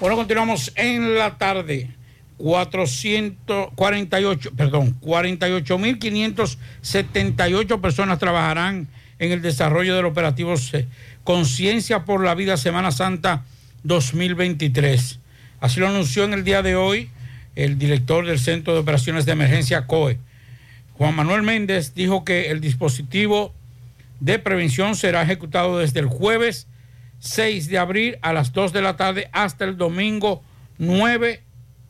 Bueno, continuamos en la tarde. 448, perdón, 48.578 personas trabajarán en el desarrollo del operativo Conciencia por la Vida Semana Santa 2023. Así lo anunció en el día de hoy el director del Centro de Operaciones de Emergencia COE. Juan Manuel Méndez dijo que el dispositivo de prevención será ejecutado desde el jueves 6 de abril a las 2 de la tarde hasta el domingo 9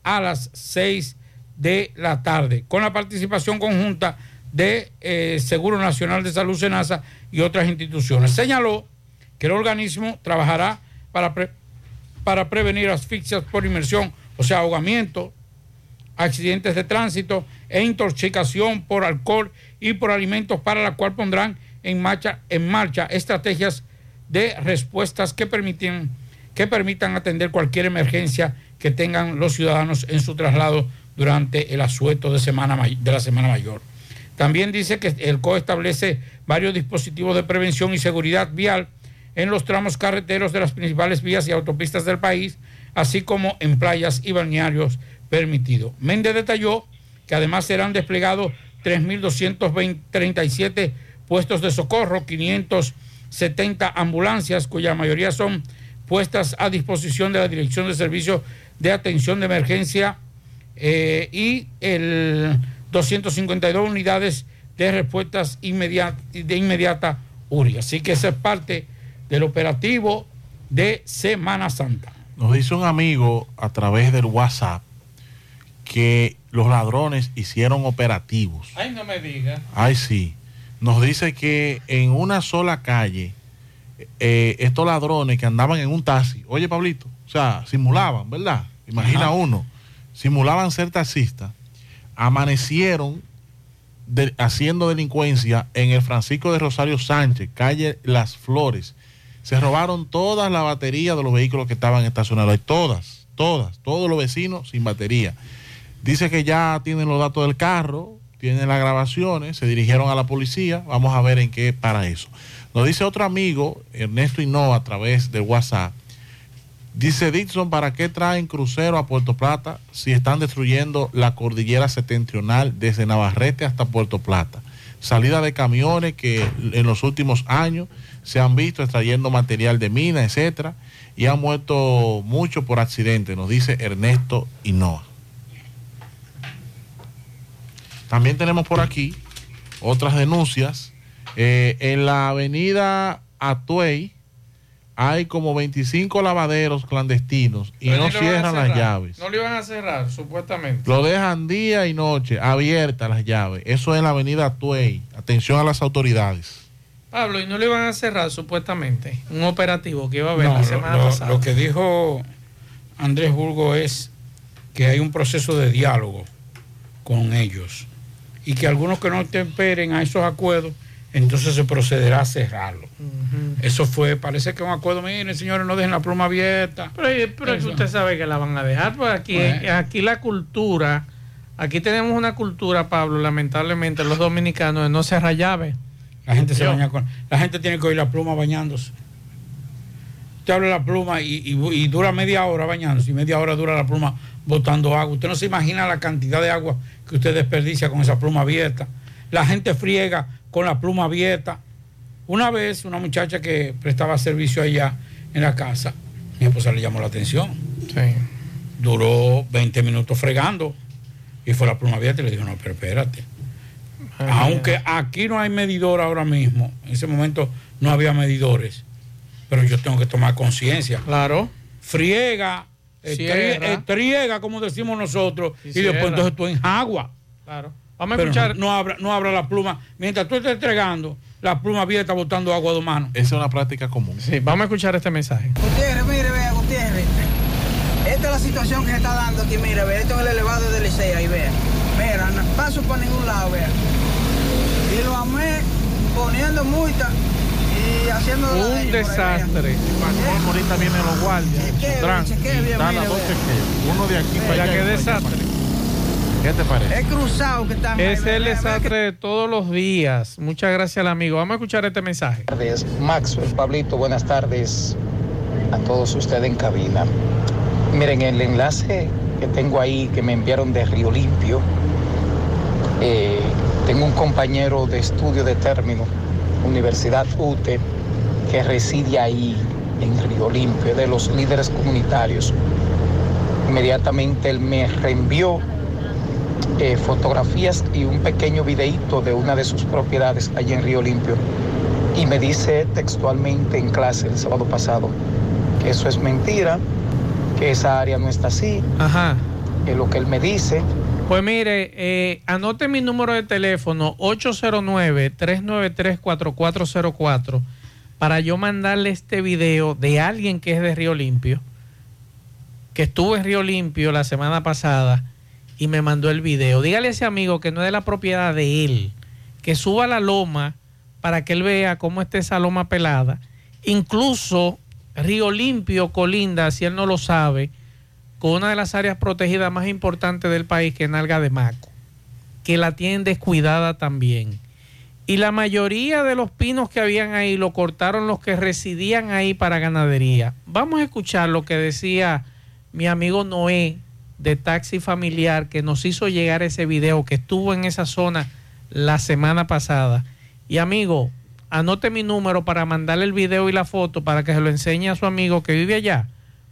a las 6 de la tarde, con la participación conjunta de eh, Seguro Nacional de Salud Senasa y otras instituciones. Señaló que el organismo trabajará para, para prevenir asfixias por inmersión, o sea, ahogamiento, accidentes de tránsito e intoxicación por alcohol y por alimentos para la cual pondrán en marcha, en marcha estrategias de respuestas que, permiten, que permitan atender cualquier emergencia que tengan los ciudadanos en su traslado durante el asueto de, semana, de la Semana Mayor. También dice que el COE establece varios dispositivos de prevención y seguridad vial en los tramos carreteros de las principales vías y autopistas del país, así como en playas y balnearios permitido. Méndez detalló que además serán desplegados 3.237 puestos de socorro, 570 ambulancias, cuya mayoría son puestas a disposición de la Dirección de Servicios de Atención de Emergencia eh, y el 252 unidades de respuestas de inmediata URI. Así que esa es parte del operativo de Semana Santa. Nos dice un amigo a través del WhatsApp que los ladrones hicieron operativos. Ay, no me diga. Ay, sí. Nos dice que en una sola calle, eh, estos ladrones que andaban en un taxi, oye Pablito, o sea, simulaban, ¿verdad? Imagina Ajá. uno, simulaban ser taxistas, amanecieron de- haciendo delincuencia en el Francisco de Rosario Sánchez, calle Las Flores. Se robaron todas las baterías de los vehículos que estaban estacionados, todas, todas, todos los vecinos sin batería. Dice que ya tienen los datos del carro, tienen las grabaciones, se dirigieron a la policía, vamos a ver en qué para eso. Nos dice otro amigo, Ernesto Hinoa, a través de WhatsApp, dice Dixon, ¿para qué traen crucero a Puerto Plata si están destruyendo la cordillera septentrional desde Navarrete hasta Puerto Plata? Salida de camiones que en los últimos años se han visto extrayendo material de mina, etcétera, y han muerto muchos por accidente, nos dice Ernesto Hinoa. También tenemos por aquí otras denuncias. Eh, en la avenida Atuey hay como 25 lavaderos clandestinos y Pero no cierran las llaves. No lo iban a cerrar, supuestamente. Lo dejan día y noche abiertas las llaves. Eso es en la avenida Atuey. Atención a las autoridades. Pablo, y no lo iban a cerrar, supuestamente. Un operativo que iba a haber No, la semana lo- pasada. lo que dijo Andrés Burgo es que hay un proceso de diálogo con ellos y que algunos que no temperen a esos acuerdos, entonces se procederá a cerrarlo. Eso fue, parece que un acuerdo, miren señores, no dejen la pluma abierta. Pero, pero es que usted sabe que la van a dejar, pues aquí, Bueno. aquí la cultura, aquí tenemos una cultura, Pablo, lamentablemente, los dominicanos, de no cerrar llave. La gente se Yo- baña con. La gente tiene que oír la pluma bañándose. Usted abre la pluma y, y- y dura media hora bañándose y media hora dura la pluma botando agua. Usted no se imagina la cantidad de agua que usted desperdicia con esa pluma abierta. La gente friega con la pluma abierta. Una vez, una muchacha que prestaba servicio allá en la casa, mi esposa le llamó la atención. Duró 20 minutos fregando y fue la pluma abierta y le dijo, no, pero espérate. Aunque aquí no hay medidor ahora mismo, en ese momento no había medidores, pero yo tengo que tomar conciencia. Claro. Friega, eh, Cierra. trie- eh, triega, como decimos nosotros, Y después entonces tú enjagua. Claro. Vamos a escuchar. No, no abra, no abra la pluma. Mientras tú estés entregando, la pluma abierta botando agua de mano. Esa es una práctica común. Sí, vamos a escuchar este mensaje. Gutiérrez, mire, vea, Gutiérrez. Esta es la situación que se está dando aquí, mire, vea, esto es el elevado de Licea y vea. Mira, no paso por ningún lado, vea. Y lo amé poniendo multa y haciendo... Un desastre. Ahorita vienen los guardias. Bien, mire, dos chequeos. Uno de aquí para allá. qué desastre. ¿Qué te parece? Es cruzado que están ahí, Es el desastre de todos los días. Muchas gracias al amigo. Vamos a escuchar este mensaje. tardes, Maxwell, Pablito, buenas tardes a todos ustedes en cabina. Miren, el enlace que tengo ahí que me enviaron de Río Limpio, eh, tengo un compañero de estudio de término, Universidad UTE, que reside ahí en Río Limpio, de los líderes comunitarios. Inmediatamente él me reenvió eh, fotografías y un pequeño videíto de una de sus propiedades allí en Río Limpio. Y me dice textualmente en clase el sábado pasado que eso es mentira, que esa área no está así, Ajá. que lo que él me dice. Pues mire, eh, anote mi número de teléfono 809-393-4404 para yo mandarle este video de alguien que es de Río Limpio, que estuvo en Río Limpio la semana pasada y me mandó el video. Dígale a ese amigo que no es de la propiedad de él, que suba la loma para que él vea cómo está esa loma pelada. Incluso Río Limpio colinda, si él no lo sabe, con una de las áreas protegidas más importantes del país, que es Nalga de Maco, que la tienen descuidada también. Y la mayoría de los pinos que habían ahí lo cortaron los que residían ahí para ganadería. Vamos a escuchar lo que decía mi amigo Noé de Taxi Familiar, que nos hizo llegar ese video, que estuvo en esa zona la semana pasada. Y amigo, anote mi número para mandarle el video y la foto para que se lo enseñe a su amigo que vive allá,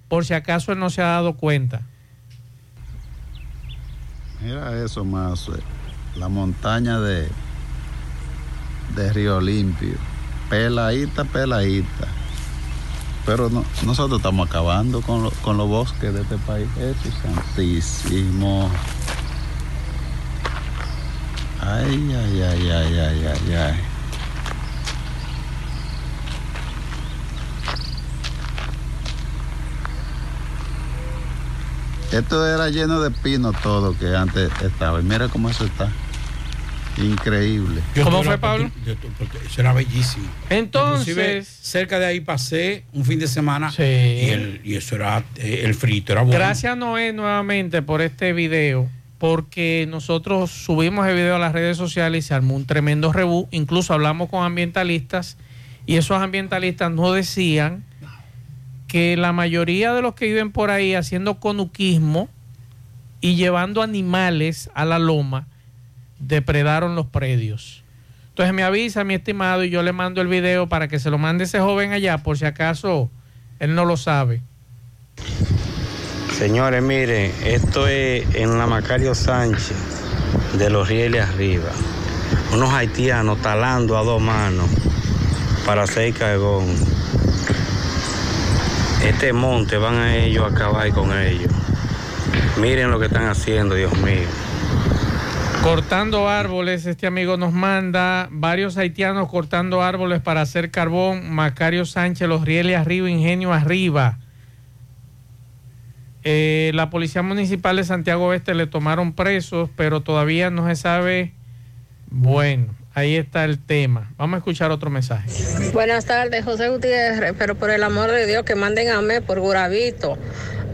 por si acaso él no se ha dado cuenta. Mira eso más, eh, la montaña de, de Río Limpio. Peladita, peladita. Pero no, nosotros estamos acabando con, lo- con los bosques de este país. Es santísimo. Ay, ay, ay, ay, ay, ay, ay. Esto era lleno de pino todo que antes estaba. Y mira cómo eso está. Increíble. ¿Cómo fue, Pablo? Eso era bellísimo. Entonces- Inclusive, cerca de ahí pasé un fin de semana Sí. y, el- y eso era, eh, el frito era bueno. Gracias Noé nuevamente por este video, porque nosotros subimos el video a las redes sociales y se armó un tremendo rebú. Incluso hablamos con ambientalistas y esos ambientalistas nos decían que la mayoría de los que viven por ahí haciendo conuquismo y llevando animales a la loma depredaron los predios. Entonces me avisa mi estimado y yo le mando el video para que se lo mande ese joven allá por si acaso él no lo sabe. Señores, miren, esto es en la Macario Sánchez de los rieles arriba. Unos haitianos talando a dos manos para hacer cagón. Este monte van a ellos a acabar con ellos. Miren lo que están haciendo, Dios mío. Cortando árboles, este amigo nos manda varios haitianos cortando árboles para hacer carbón. Macario Sánchez, los rieles arriba, ingenio arriba. Eh, la policía municipal de Santiago Oeste le tomaron presos, pero todavía no se sabe. Bueno, ahí está el tema. Vamos a escuchar otro mensaje. Buenas tardes, José Gutiérrez, pero por el amor de Dios que manden a mí por Guravito.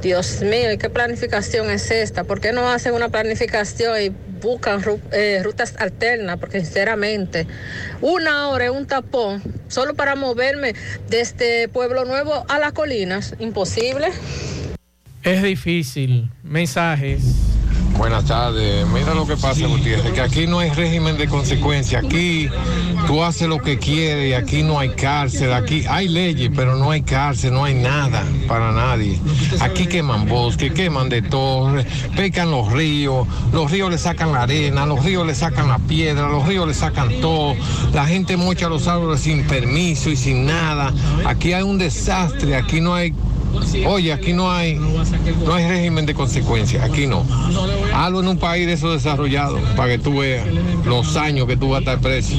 Dios mío, ¿y qué planificación es esta? ¿Por qué no hacen una planificación y buscan eh, rutas alternas? Porque sinceramente, una hora es un tapón solo para moverme desde Pueblo Nuevo a las colinas, imposible. Es difícil. Mensajes. Buenas tardes. Mira lo que pasa, Gutiérrez, que aquí no hay régimen de consecuencia. Aquí tú haces lo que quieres y aquí no hay cárcel. Aquí hay leyes, pero no hay cárcel, no hay nada para nadie. Aquí queman bosques, queman de torres, pecan los ríos, los ríos le sacan la arena, los ríos le sacan la piedra, los ríos le sacan todo. La gente mocha los árboles sin permiso y sin nada. Aquí hay un desastre, aquí no hay Oye, aquí no hay, no hay régimen de consecuencia, aquí no. Hazlo en un país de esos desarrollados para que tú veas los años que tú vas a estar preso.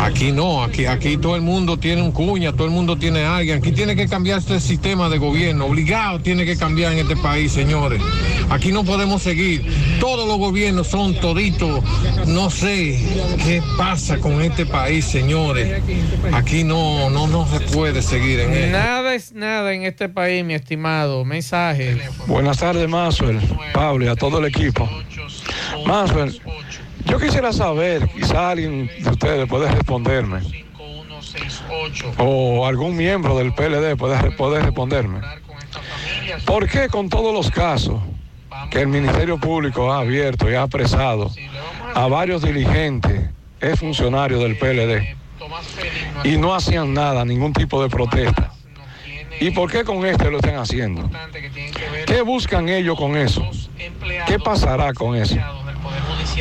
Aquí no, aquí, aquí todo el mundo tiene un cuña, todo el mundo tiene alguien. Aquí tiene que cambiar este sistema de gobierno, obligado tiene que cambiar en este país, señores. Aquí no podemos seguir. Todos los gobiernos son toditos. No sé qué pasa con este país, señores. Aquí no, no, no se puede seguir en esto. Nada es nada en este país, mi estimado. Mensajes. Buenas tardes, Maxwell, Pablo y a todo el equipo. Maxwell, yo quisiera saber, quizá alguien de ustedes puede responderme, o algún miembro del PLD puede, puede responderme. ¿Por qué con todos los casos que el Ministerio Público ha abierto y ha apresado a varios dirigentes, es funcionario del PLD, y no hacían nada, ningún tipo de protesta? ¿Y por qué con este lo están haciendo? ¿Qué buscan ellos con eso? ¿Qué pasará con eso?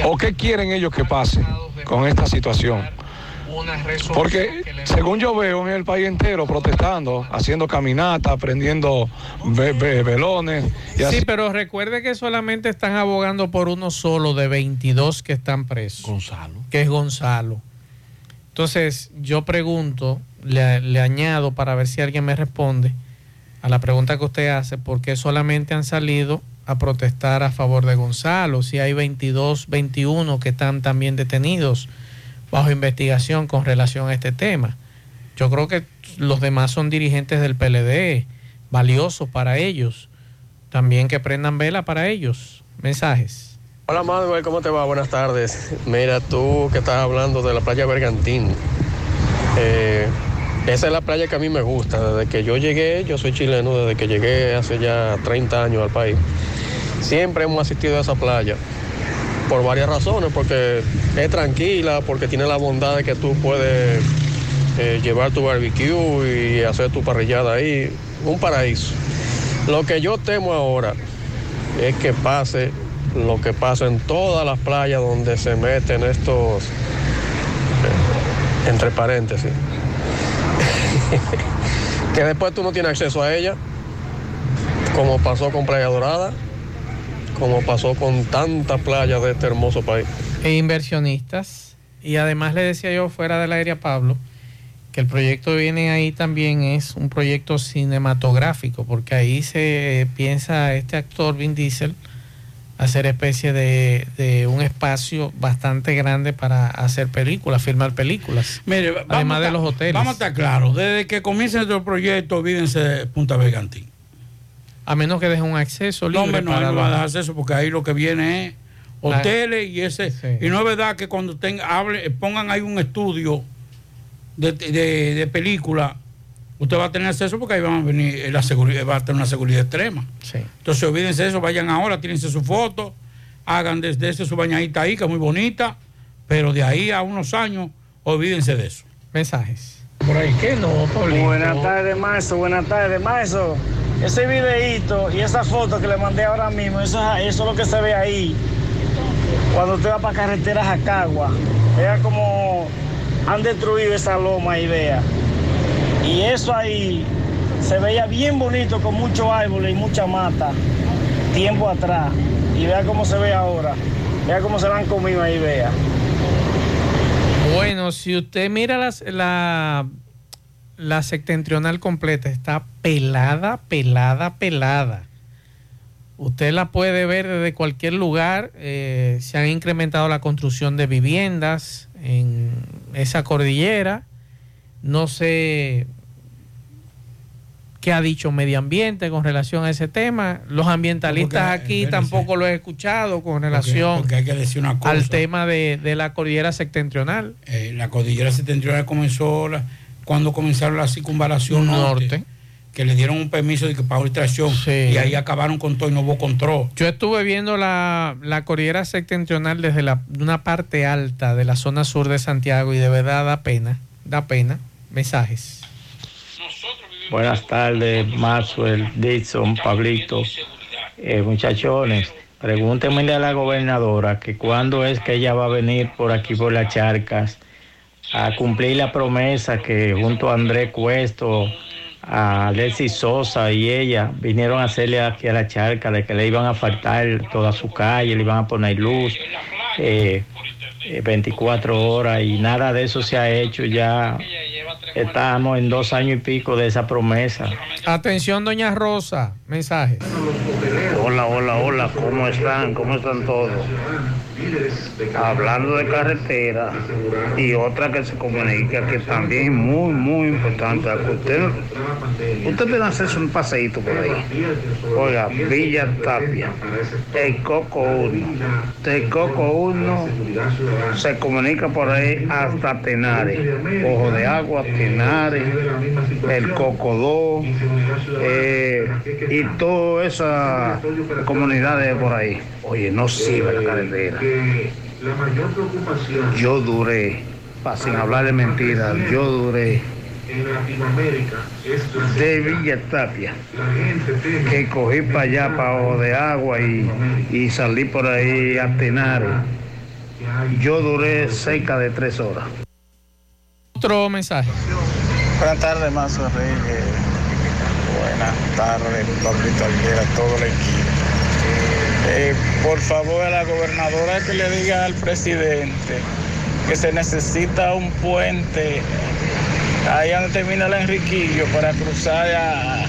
¿O qué quieren ellos que pase con esta situación? Porque según yo veo en el país entero protestando, haciendo caminatas, prendiendo ve- ve- velones. Y así. Sí, pero recuerde que solamente están abogando por uno solo de 22 que están presos. Gonzalo. Que es Gonzalo. Entonces, yo pregunto, le, añado para ver si alguien me responde a la pregunta que usted hace, ¿por qué solamente han salido a protestar a favor de Gonzalo? Si hay 22, 21 que están también detenidos bajo investigación con relación a este tema. Yo creo que los demás son dirigentes del PLD, valiosos para ellos. También que prendan vela para ellos. Mensajes. Hola Manuel, ¿cómo te va? Buenas tardes. Mira, tú que estás hablando de la playa Bergantín. Eh, esa es la playa que a mí me gusta. Desde que yo llegué, yo soy chileno, desde que llegué hace ya 30 años al país. Siempre hemos asistido a esa playa. Por varias razones, porque es tranquila, porque tiene la bondad de que tú puedes eh, llevar tu barbecue y hacer tu parrillada ahí. Un paraíso. Lo que yo temo ahora es que pase lo que pasa en todas las playas donde se meten estos, entre paréntesis, que después tú no tienes acceso a ella, como pasó con Playa Dorada, como pasó con tantas playas de este hermoso país. E inversionistas. Y además le decía yo fuera del aire a Pablo que el proyecto viene ahí también es un proyecto cinematográfico, porque ahí se piensa este actor Vin Diesel hacer especie de, de un espacio bastante grande para hacer películas, filmar películas. Mire, además a de los hoteles. Vamos a estar claros, desde que comienza el proyecto, olvídense de Punta Vegantín. A menos que deje un acceso No, libre hombre, no, para ahí no va a dar acceso porque ahí lo que viene es hoteles y ese. Y no es verdad que cuando tenga, hable, pongan ahí un estudio de, de, de película, usted va a tener acceso porque ahí van a venir eh, la seguridad, va a tener una seguridad extrema. Entonces olvídense de eso, vayan ahora, tírense su foto, hagan desde ese su bañadita ahí, que es muy bonita, pero de ahí a unos años, olvídense de eso. Mensajes. Por ahí, ¿qué no, Pablito? Buenas tardes, Maestro. Buenas tardes, Maestro. Ese videíto y esa foto que le mandé ahora mismo, eso, eso es lo que se ve ahí. Cuando usted va para carretera Jacagua, vea como han destruido esa loma y vea. Y eso ahí se veía bien bonito con muchos árboles y mucha mata tiempo atrás. Y vea cómo se ve ahora. Vea cómo se la han comido ahí, vea. Bueno, si usted mira la, la septentrional completa, está pelada, pelada, pelada. Usted la puede ver desde cualquier lugar. eh, se han incrementado la construcción de viviendas en esa cordillera. No sé qué ha dicho medio ambiente con relación a ese tema. Los ambientalistas Porque, aquí espérese. tampoco lo he escuchado con relación porque hay que decir una cosa. al tema de, de la cordillera septentrional. Eh, la cordillera septentrional comenzó la- cuando comenzaron la circunvalación norte, que le dieron un permiso de que para extracción y ahí acabaron con todo y no hubo control. Yo estuve viendo la, la cordillera septentrional desde la, una parte alta de la zona sur de Santiago y de verdad da pena, da pena. Mensajes. Buenas tardes, Maxwell, Dixon, Pablito, eh, muchachones. Pregúntenme a la gobernadora que cuándo es que ella va a venir por aquí por las charcas a cumplir la promesa que junto a Andrés Cuesto, a Alexis Sosa y ella vinieron a hacerle aquí a la charca de que le iban a faltar toda su calle, le iban a poner luz. eh, 24 horas y nada de eso se ha hecho ya estamos en dos años y pico de esa promesa Atención, doña Rosa. Mensajes. Hola, hola, hola, ¿cómo están? ¿Cómo están todos? Hablando de carretera y otra que se comunica que también es muy, muy importante. Usted, usted debe hacerse un paseíto por ahí. Oiga, Villa Tapia, el Coco 1. El Coco 1 se comunica por ahí hasta Tenares. Ojo de Agua, Tenares, el Coco 2 eh, y todas esas comunidades por ahí. Oye, no sirve la carretera. Yo duré, pa- sin hablar de mentiras, yo duré de Villa Tapia, que cogí para allá, para Ojo de Agua y, y salí por ahí a Tenares. Yo duré cerca de tres horas. Otro mensaje. Buenas tardes, Mazo Reyes. Buenas tardes, Pablito Alguera, todo el equipo. Eh, por favor, a la gobernadora que le diga al presidente que se necesita un puente ahí donde termina el Enriquillo para cruzar a,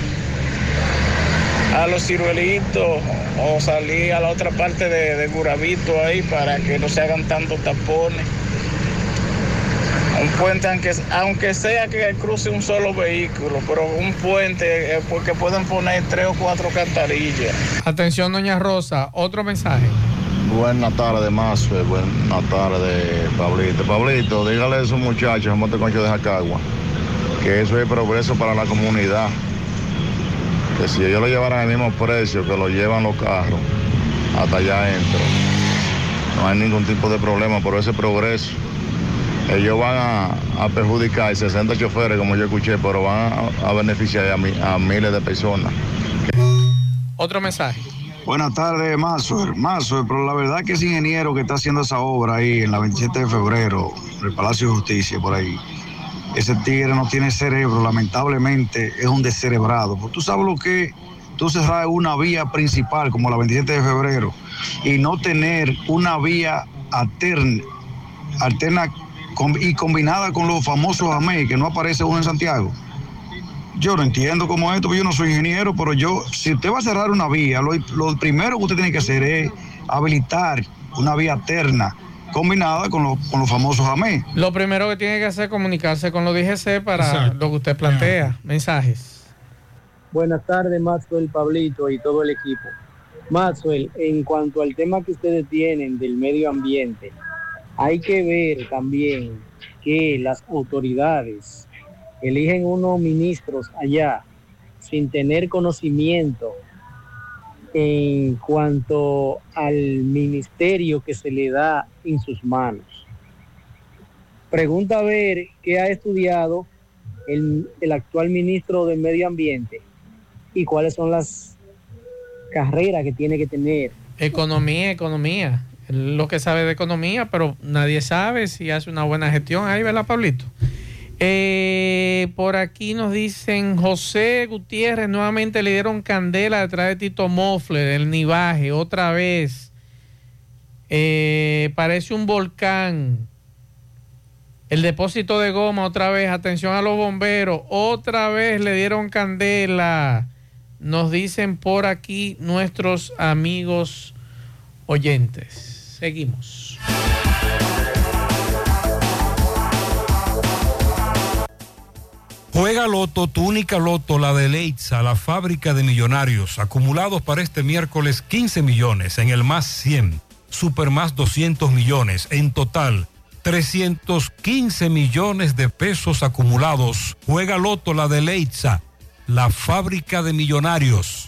a los ciruelitos o salir a la otra parte de, de Gurabito ahí para que no se hagan tantos tapones. Un puente, aunque, aunque sea que cruce un solo vehículo, pero un puente eh, porque pueden poner tres o cuatro cantarillas. Atención, doña Rosa. Otro mensaje. Buenas tardes, Mazo. Buenas tardes, Pablito. Pablito, dígale a esos muchachos, Monte Concho de Jacagua, que eso es progreso para la comunidad. Que si ellos lo llevaran al mismo precio que lo llevan los carros, hasta allá adentro, no hay ningún tipo de problema por ese progreso. Ellos van a, a perjudicar 60 choferes, como yo escuché, pero van a, a beneficiar a, mi- a miles de personas. Otro mensaje. Buenas tardes, Mazo. Mazo, pero la verdad que ese ingeniero que está haciendo esa obra ahí en la 27 de febrero, en el Palacio de Justicia, por ahí, ese tigre no tiene cerebro, lamentablemente es un descerebrado. Pues tú sabes lo que tú cerrar una vía principal como la 27 de febrero y no tener una vía alterna, alterna y combinada con los famosos AME, que no aparece uno en Santiago. Yo no entiendo cómo es esto, yo no soy ingeniero, pero yo, si usted va a cerrar una vía, lo, lo primero que usted tiene que hacer es habilitar una vía alterna combinada con, los- con los famosos AME. Lo primero que tiene que hacer es comunicarse con los DGC para Exacto. lo que usted plantea. Mensajes. Buenas tardes, Maxwell, Pablito y todo el equipo. Maxwell, en cuanto al tema que ustedes tienen del medio ambiente, hay que ver también que las autoridades eligen unos ministros allá sin tener conocimiento en cuanto al ministerio que se le da en sus manos. Pregunta a ver qué ha estudiado el, el actual ministro del Medio Ambiente y cuáles son las carreras que tiene que tener. Economía, economía. Lo que sabe de economía, pero nadie sabe si hace una buena gestión. Ahí, ¿verdad, Pablito? Eh, por aquí nos dicen José Gutiérrez, nuevamente le dieron candela detrás de Tito Mofle, del Nivaje, otra vez. Eh, parece un volcán. El depósito de goma, otra vez. Atención a los bomberos, otra vez le dieron candela. Nos dicen por aquí nuestros amigos oyentes. Seguimos. Juega Loto, tu única Loto, la de Leitza, la fábrica de millonarios, acumulados para este miércoles 15 millones, en el más 100, super más 200 millones, en total 315 millones de pesos acumulados. Juega Loto, la de Leitza, la fábrica de millonarios.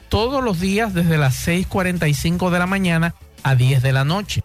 todos los días desde las 6.45 de la mañana a 10 de la noche.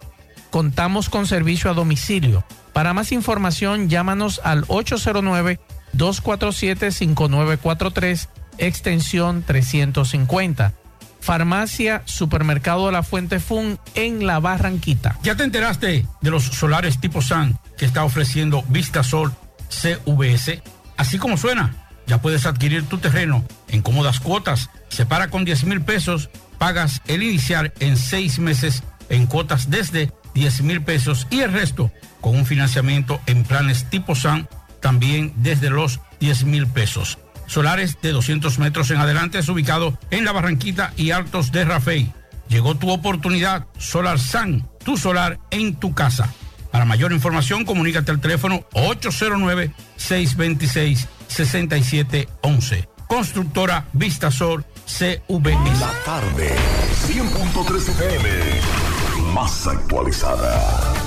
Contamos con servicio a domicilio. Para más información, llámanos al 809-247-5943, extensión 350. Farmacia Supermercado La Fuente Fun en La Barranquita. ¿Ya te enteraste de los solares tipo SAN que está ofreciendo Vistasol CVS? Así como suena, ya puedes adquirir tu terreno en cómodas cuotas. Separa con 10 mil pesos, pagas el inicial en seis meses en cuotas desde 10 mil pesos y el resto con un financiamiento en planes tipo SAN también desde los 10 mil pesos. Solares de 200 metros en adelante es ubicado en la Barranquita y Altos de Rafey. Llegó tu oportunidad, Solar San, tu solar en tu casa. Para mayor información, comunícate al teléfono 809-626-6711. Constructora Vistasol CVS. La tarde, 100.3 FM, más actualizada.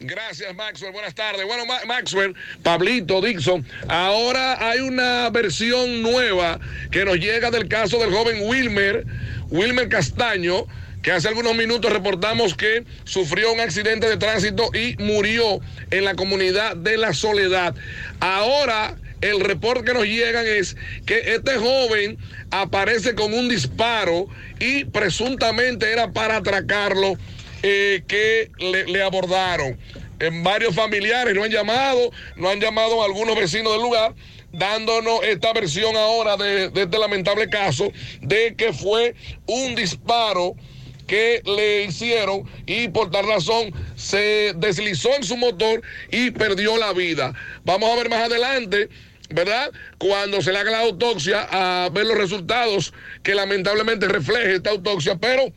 Gracias, Maxwell. Buenas tardes. Bueno, Ma- Maxwell, Pablito, Dixon, ahora hay una versión nueva que nos llega del caso del joven Wilmer, Wilmer Castaño, que hace algunos minutos reportamos que sufrió un accidente de tránsito y murió en la comunidad de La Soledad. Ahora el reporte que nos llegan es que este joven aparece con un disparo y presuntamente era para atracarlo eh, que le, abordaron. En varios familiares lo han llamado, lo han llamado algunos vecinos del lugar, dándonos esta versión ahora de, de este lamentable caso de que fue un disparo que le hicieron y por tal razón se deslizó en su motor y perdió la vida. Vamos a ver más adelante. ¿Verdad? Cuando se le haga la autopsia, a ver los resultados que lamentablemente refleje esta autopsia, pero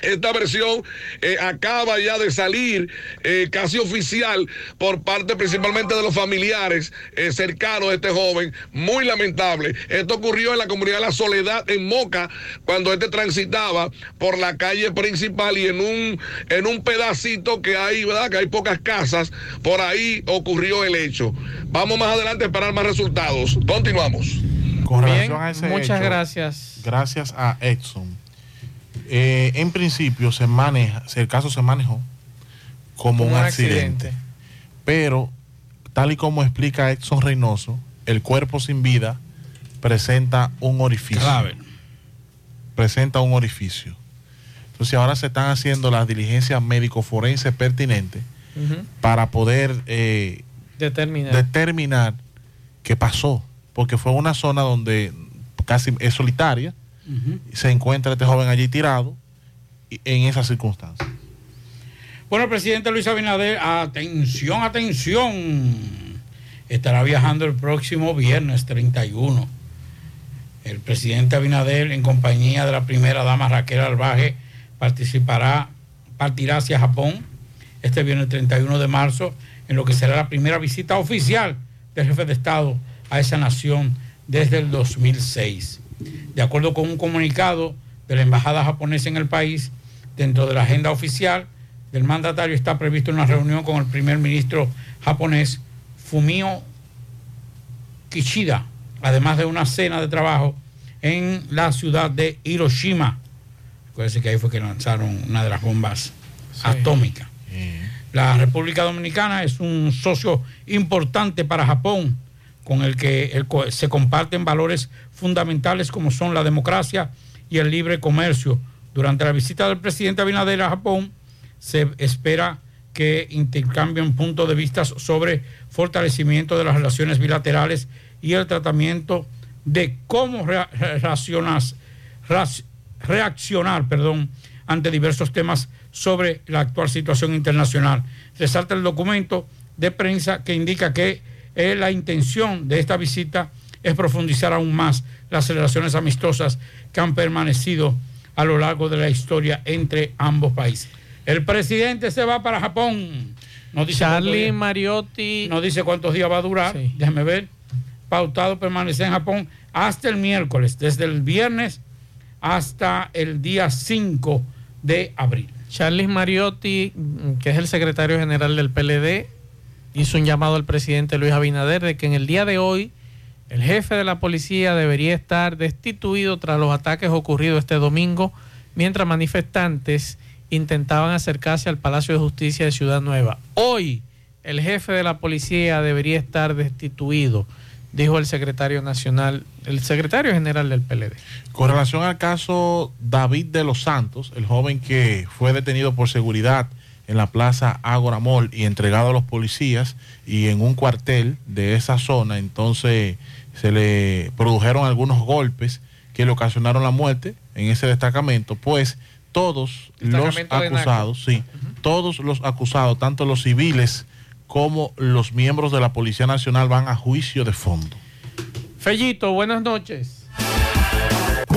esta versión eh, acaba ya de salir eh, casi oficial por parte principalmente de los familiares eh, cercanos de este joven. Muy lamentable. Esto ocurrió en la comunidad de La Soledad, en Moca, cuando este transitaba por la calle principal y en un, en un pedacito que hay, ¿verdad? Que hay pocas casas. Por ahí ocurrió el hecho. Vamos más adelante a esperar más resultados. Continuamos. Con Bien, relación a ese muchas hecho, gracias. Gracias a Edson. Eh, en principio se maneja, el caso se manejó como un, Un accidente. accidente. Pero, tal y como explica Edson Reynoso, el cuerpo sin vida presenta un orificio. Presenta un orificio. Entonces ahora se están haciendo las diligencias médico-forenses pertinentes para poder eh, Determinar. determinar qué pasó. Porque fue una zona donde casi es solitaria. Se encuentra este joven allí tirado en esas circunstancias. Bueno, el presidente Luis Abinader, atención, atención, estará viajando el próximo viernes 31. El presidente Abinader, en compañía de la primera dama Raquel Albaje, participará, partirá hacia Japón este viernes 31 de marzo, en lo que será la primera visita oficial del jefe de Estado a esa nación desde el 2006. De acuerdo con un comunicado de la Embajada japonesa en el país, dentro de la agenda oficial del mandatario está previsto una reunión con el primer ministro japonés Fumio Kishida, además de una cena de trabajo en la ciudad de Hiroshima. Acuérdense que ahí fue que lanzaron una de las bombas atómicas. La República Dominicana es un socio importante para Japón, con el que se comparten valores fundamentales como son la democracia y el libre comercio. Durante la visita del presidente Abinader a Japón, se espera que intercambien puntos de vista sobre fortalecimiento de las relaciones bilaterales y el tratamiento de cómo reaccionar perdón, ante diversos temas sobre la actual situación internacional. Resalta el documento de prensa que indica que eh, la intención de esta visita es profundizar aún más las relaciones amistosas que han permanecido a lo largo de la historia entre ambos países. El presidente se va para Japón. No dice Charlie días- Mariotti. no dice cuántos días va a durar. Déjame ver. Pautado permanecer en Japón hasta el miércoles, desde el viernes hasta el día 5 de abril. Charles Mariotti, que es el secretario general del PLD, hizo un llamado al presidente Luis Abinader de que en el día de hoy el jefe de la policía debería estar destituido tras los ataques ocurridos este domingo mientras manifestantes intentaban acercarse al Palacio de Justicia de Ciudad Nueva. Hoy el jefe de la policía debería estar destituido dijo el secretario nacional, el secretario general del PLD. Con relación al caso David de los Santos, el joven que fue detenido por seguridad en la plaza Ágora Mall y entregado a los policías y en un cuartel de esa zona, entonces se le produjeron algunos golpes que le ocasionaron la muerte en ese destacamento, pues todos los acusados, sí, todos los acusados, tanto los civiles como los miembros de la Policía Nacional van a juicio de fondo. Fellito, buenas noches.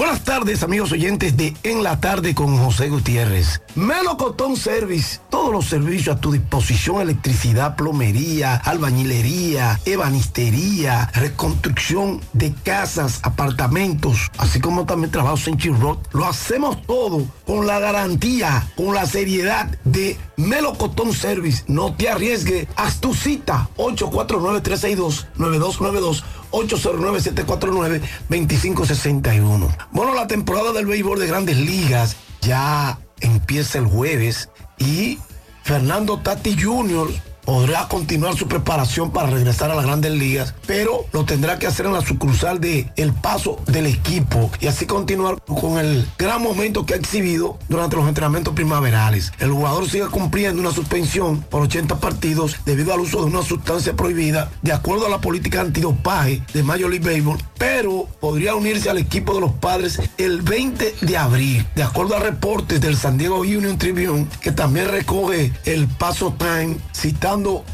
Buenas tardes, amigos oyentes de En la Tarde con José Gutiérrez. Melocotón Service, todos los servicios a tu disposición: electricidad, plomería, albañilería, ebanistería, reconstrucción de casas, apartamentos, así como también trabajos en Chirrot. Lo hacemos todo con la garantía, con la seriedad de Melocotón Service. No te arriesgues, haz tu cita 849-362-9292. 809-749-2561. Bueno, la temporada del béisbol de grandes ligas ya empieza el jueves y Fernando Tati Jr. podrá continuar su preparación para regresar a las grandes ligas, pero lo tendrá que hacer en la sucursal de El Paso del equipo y así continuar con el gran momento que ha exhibido durante los entrenamientos primaverales. El jugador sigue cumpliendo una suspensión por 80 partidos debido al uso de una sustancia prohibida de acuerdo a la política antidopaje de Major League Baseball, pero podría unirse al equipo de los padres el 20 de abril, de acuerdo a reportes del San Diego Union Tribune, que también recoge el Paso Time,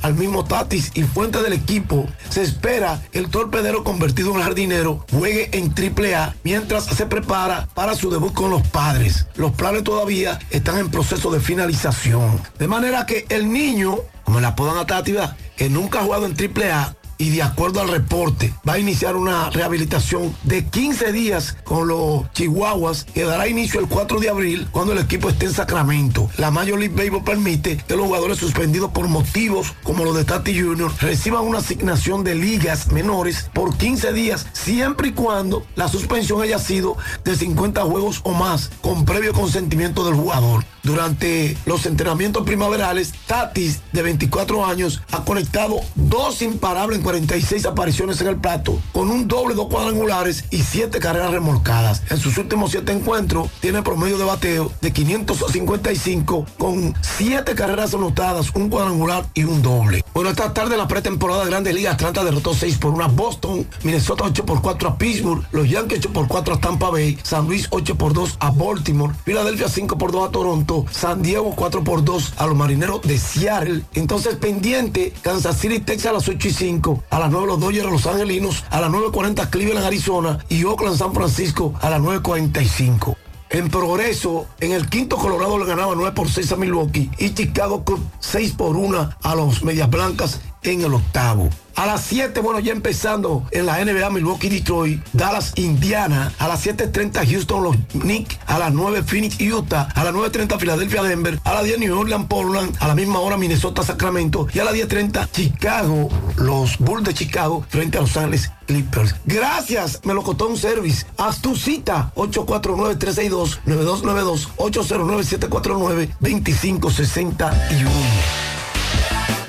al mismo Tatis y fuente del equipo, se espera el torpedero convertido en jardinero juegue en Triple A mientras se prepara para su debut con los padres. Los planes todavía están en proceso de finalización. De manera que el niño, como le apodan a que nunca ha jugado en Triple A, y de acuerdo al reporte va a iniciar una rehabilitación de 15 días con los Chihuahuas que dará inicio el 4 de abril cuando el equipo esté en Sacramento. La Major League Baseball permite que los jugadores suspendidos por motivos como los de Tati Jr. reciban una asignación de ligas menores por 15 días siempre y cuando la suspensión haya sido de 50 juegos o más con previo consentimiento del jugador. Durante los entrenamientos primaverales, Tatis, de 24 años, ha conectado dos imparables 46 apariciones en el plato, con un doble, dos cuadrangulares y siete carreras remolcadas. En sus últimos siete encuentros, tiene promedio de bateo de 555, con siete carreras anotadas, un cuadrangular y un doble. Bueno, esta tarde la pretemporada de Grandes Ligas, Atlanta derrotó 6 por 1 a Boston, Minnesota 8 por 4 a Pittsburgh, los Yankees 8 por 4 a Tampa Bay, San Luis 8 por 2 a Baltimore, Filadelfia 5 por 2 a Toronto, San Diego 4 por 2 a los marineros de Seattle. Entonces pendiente, Kansas City, Texas a las 8 y 5, a las 9 los Dodgers a Los Angelinos, a las 9.40 Cleveland, Arizona y Oakland, San Francisco a las 9.45. En progreso, en el quinto Colorado le ganaba 9 por 6 a Milwaukee y Chicago Cubs 6 por 1 a los Medias Blancas en el octavo. A las 7, bueno, ya empezando en la NBA, Milwaukee, Detroit, Dallas, Indiana. A las 7.30, Houston, los Knicks. A las 9, Phoenix, Utah. A las 9.30, Filadelfia, Denver. A las 10, New Orleans, Portland. A la misma hora, Minnesota, Sacramento. Y a las 10.30, Chicago, los Bulls de Chicago, frente a Los Ángeles Clippers. Gracias, Melocotón Service. Haz tu cita, 849-362-9292, 809-749-2561.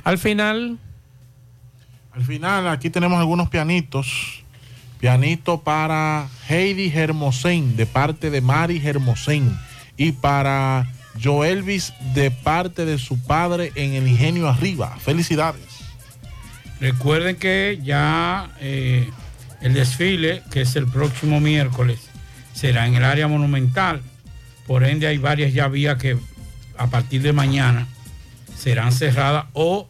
Al final, Al final, aquí tenemos algunos pianitos. Pianito para Heidi Hermosén, de parte de Mari Hermosén. Y para Joelvis, de parte de su padre en el Ingenio Arriba. Felicidades. Recuerden que ya eh, el desfile, que es el próximo miércoles, será en el área monumental. Por ende, hay varias ya vías que a partir de mañana serán cerradas o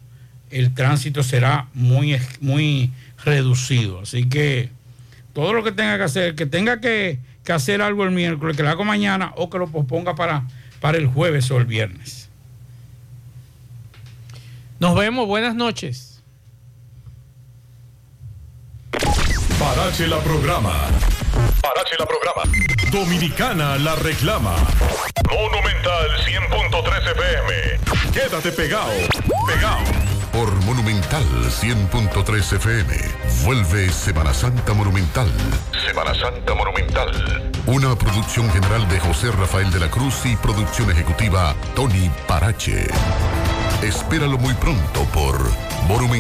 el tránsito será muy, muy reducido. Así que todo lo que tenga que hacer, que tenga que, que hacer algo el miércoles, que lo haga mañana o que lo posponga para, para el jueves o el viernes. nos vemos. Buenas noches. Parache la programa. Parache la programa. Dominicana la reclama. Monumental 100.13 FM. Quédate pegado. Pegado. Por Monumental 100.3 FM. Vuelve Semana Santa Monumental. Semana Santa Monumental. Una producción general de José Rafael de la Cruz y producción ejecutiva Tony Parache. Espéralo muy pronto por Monumental.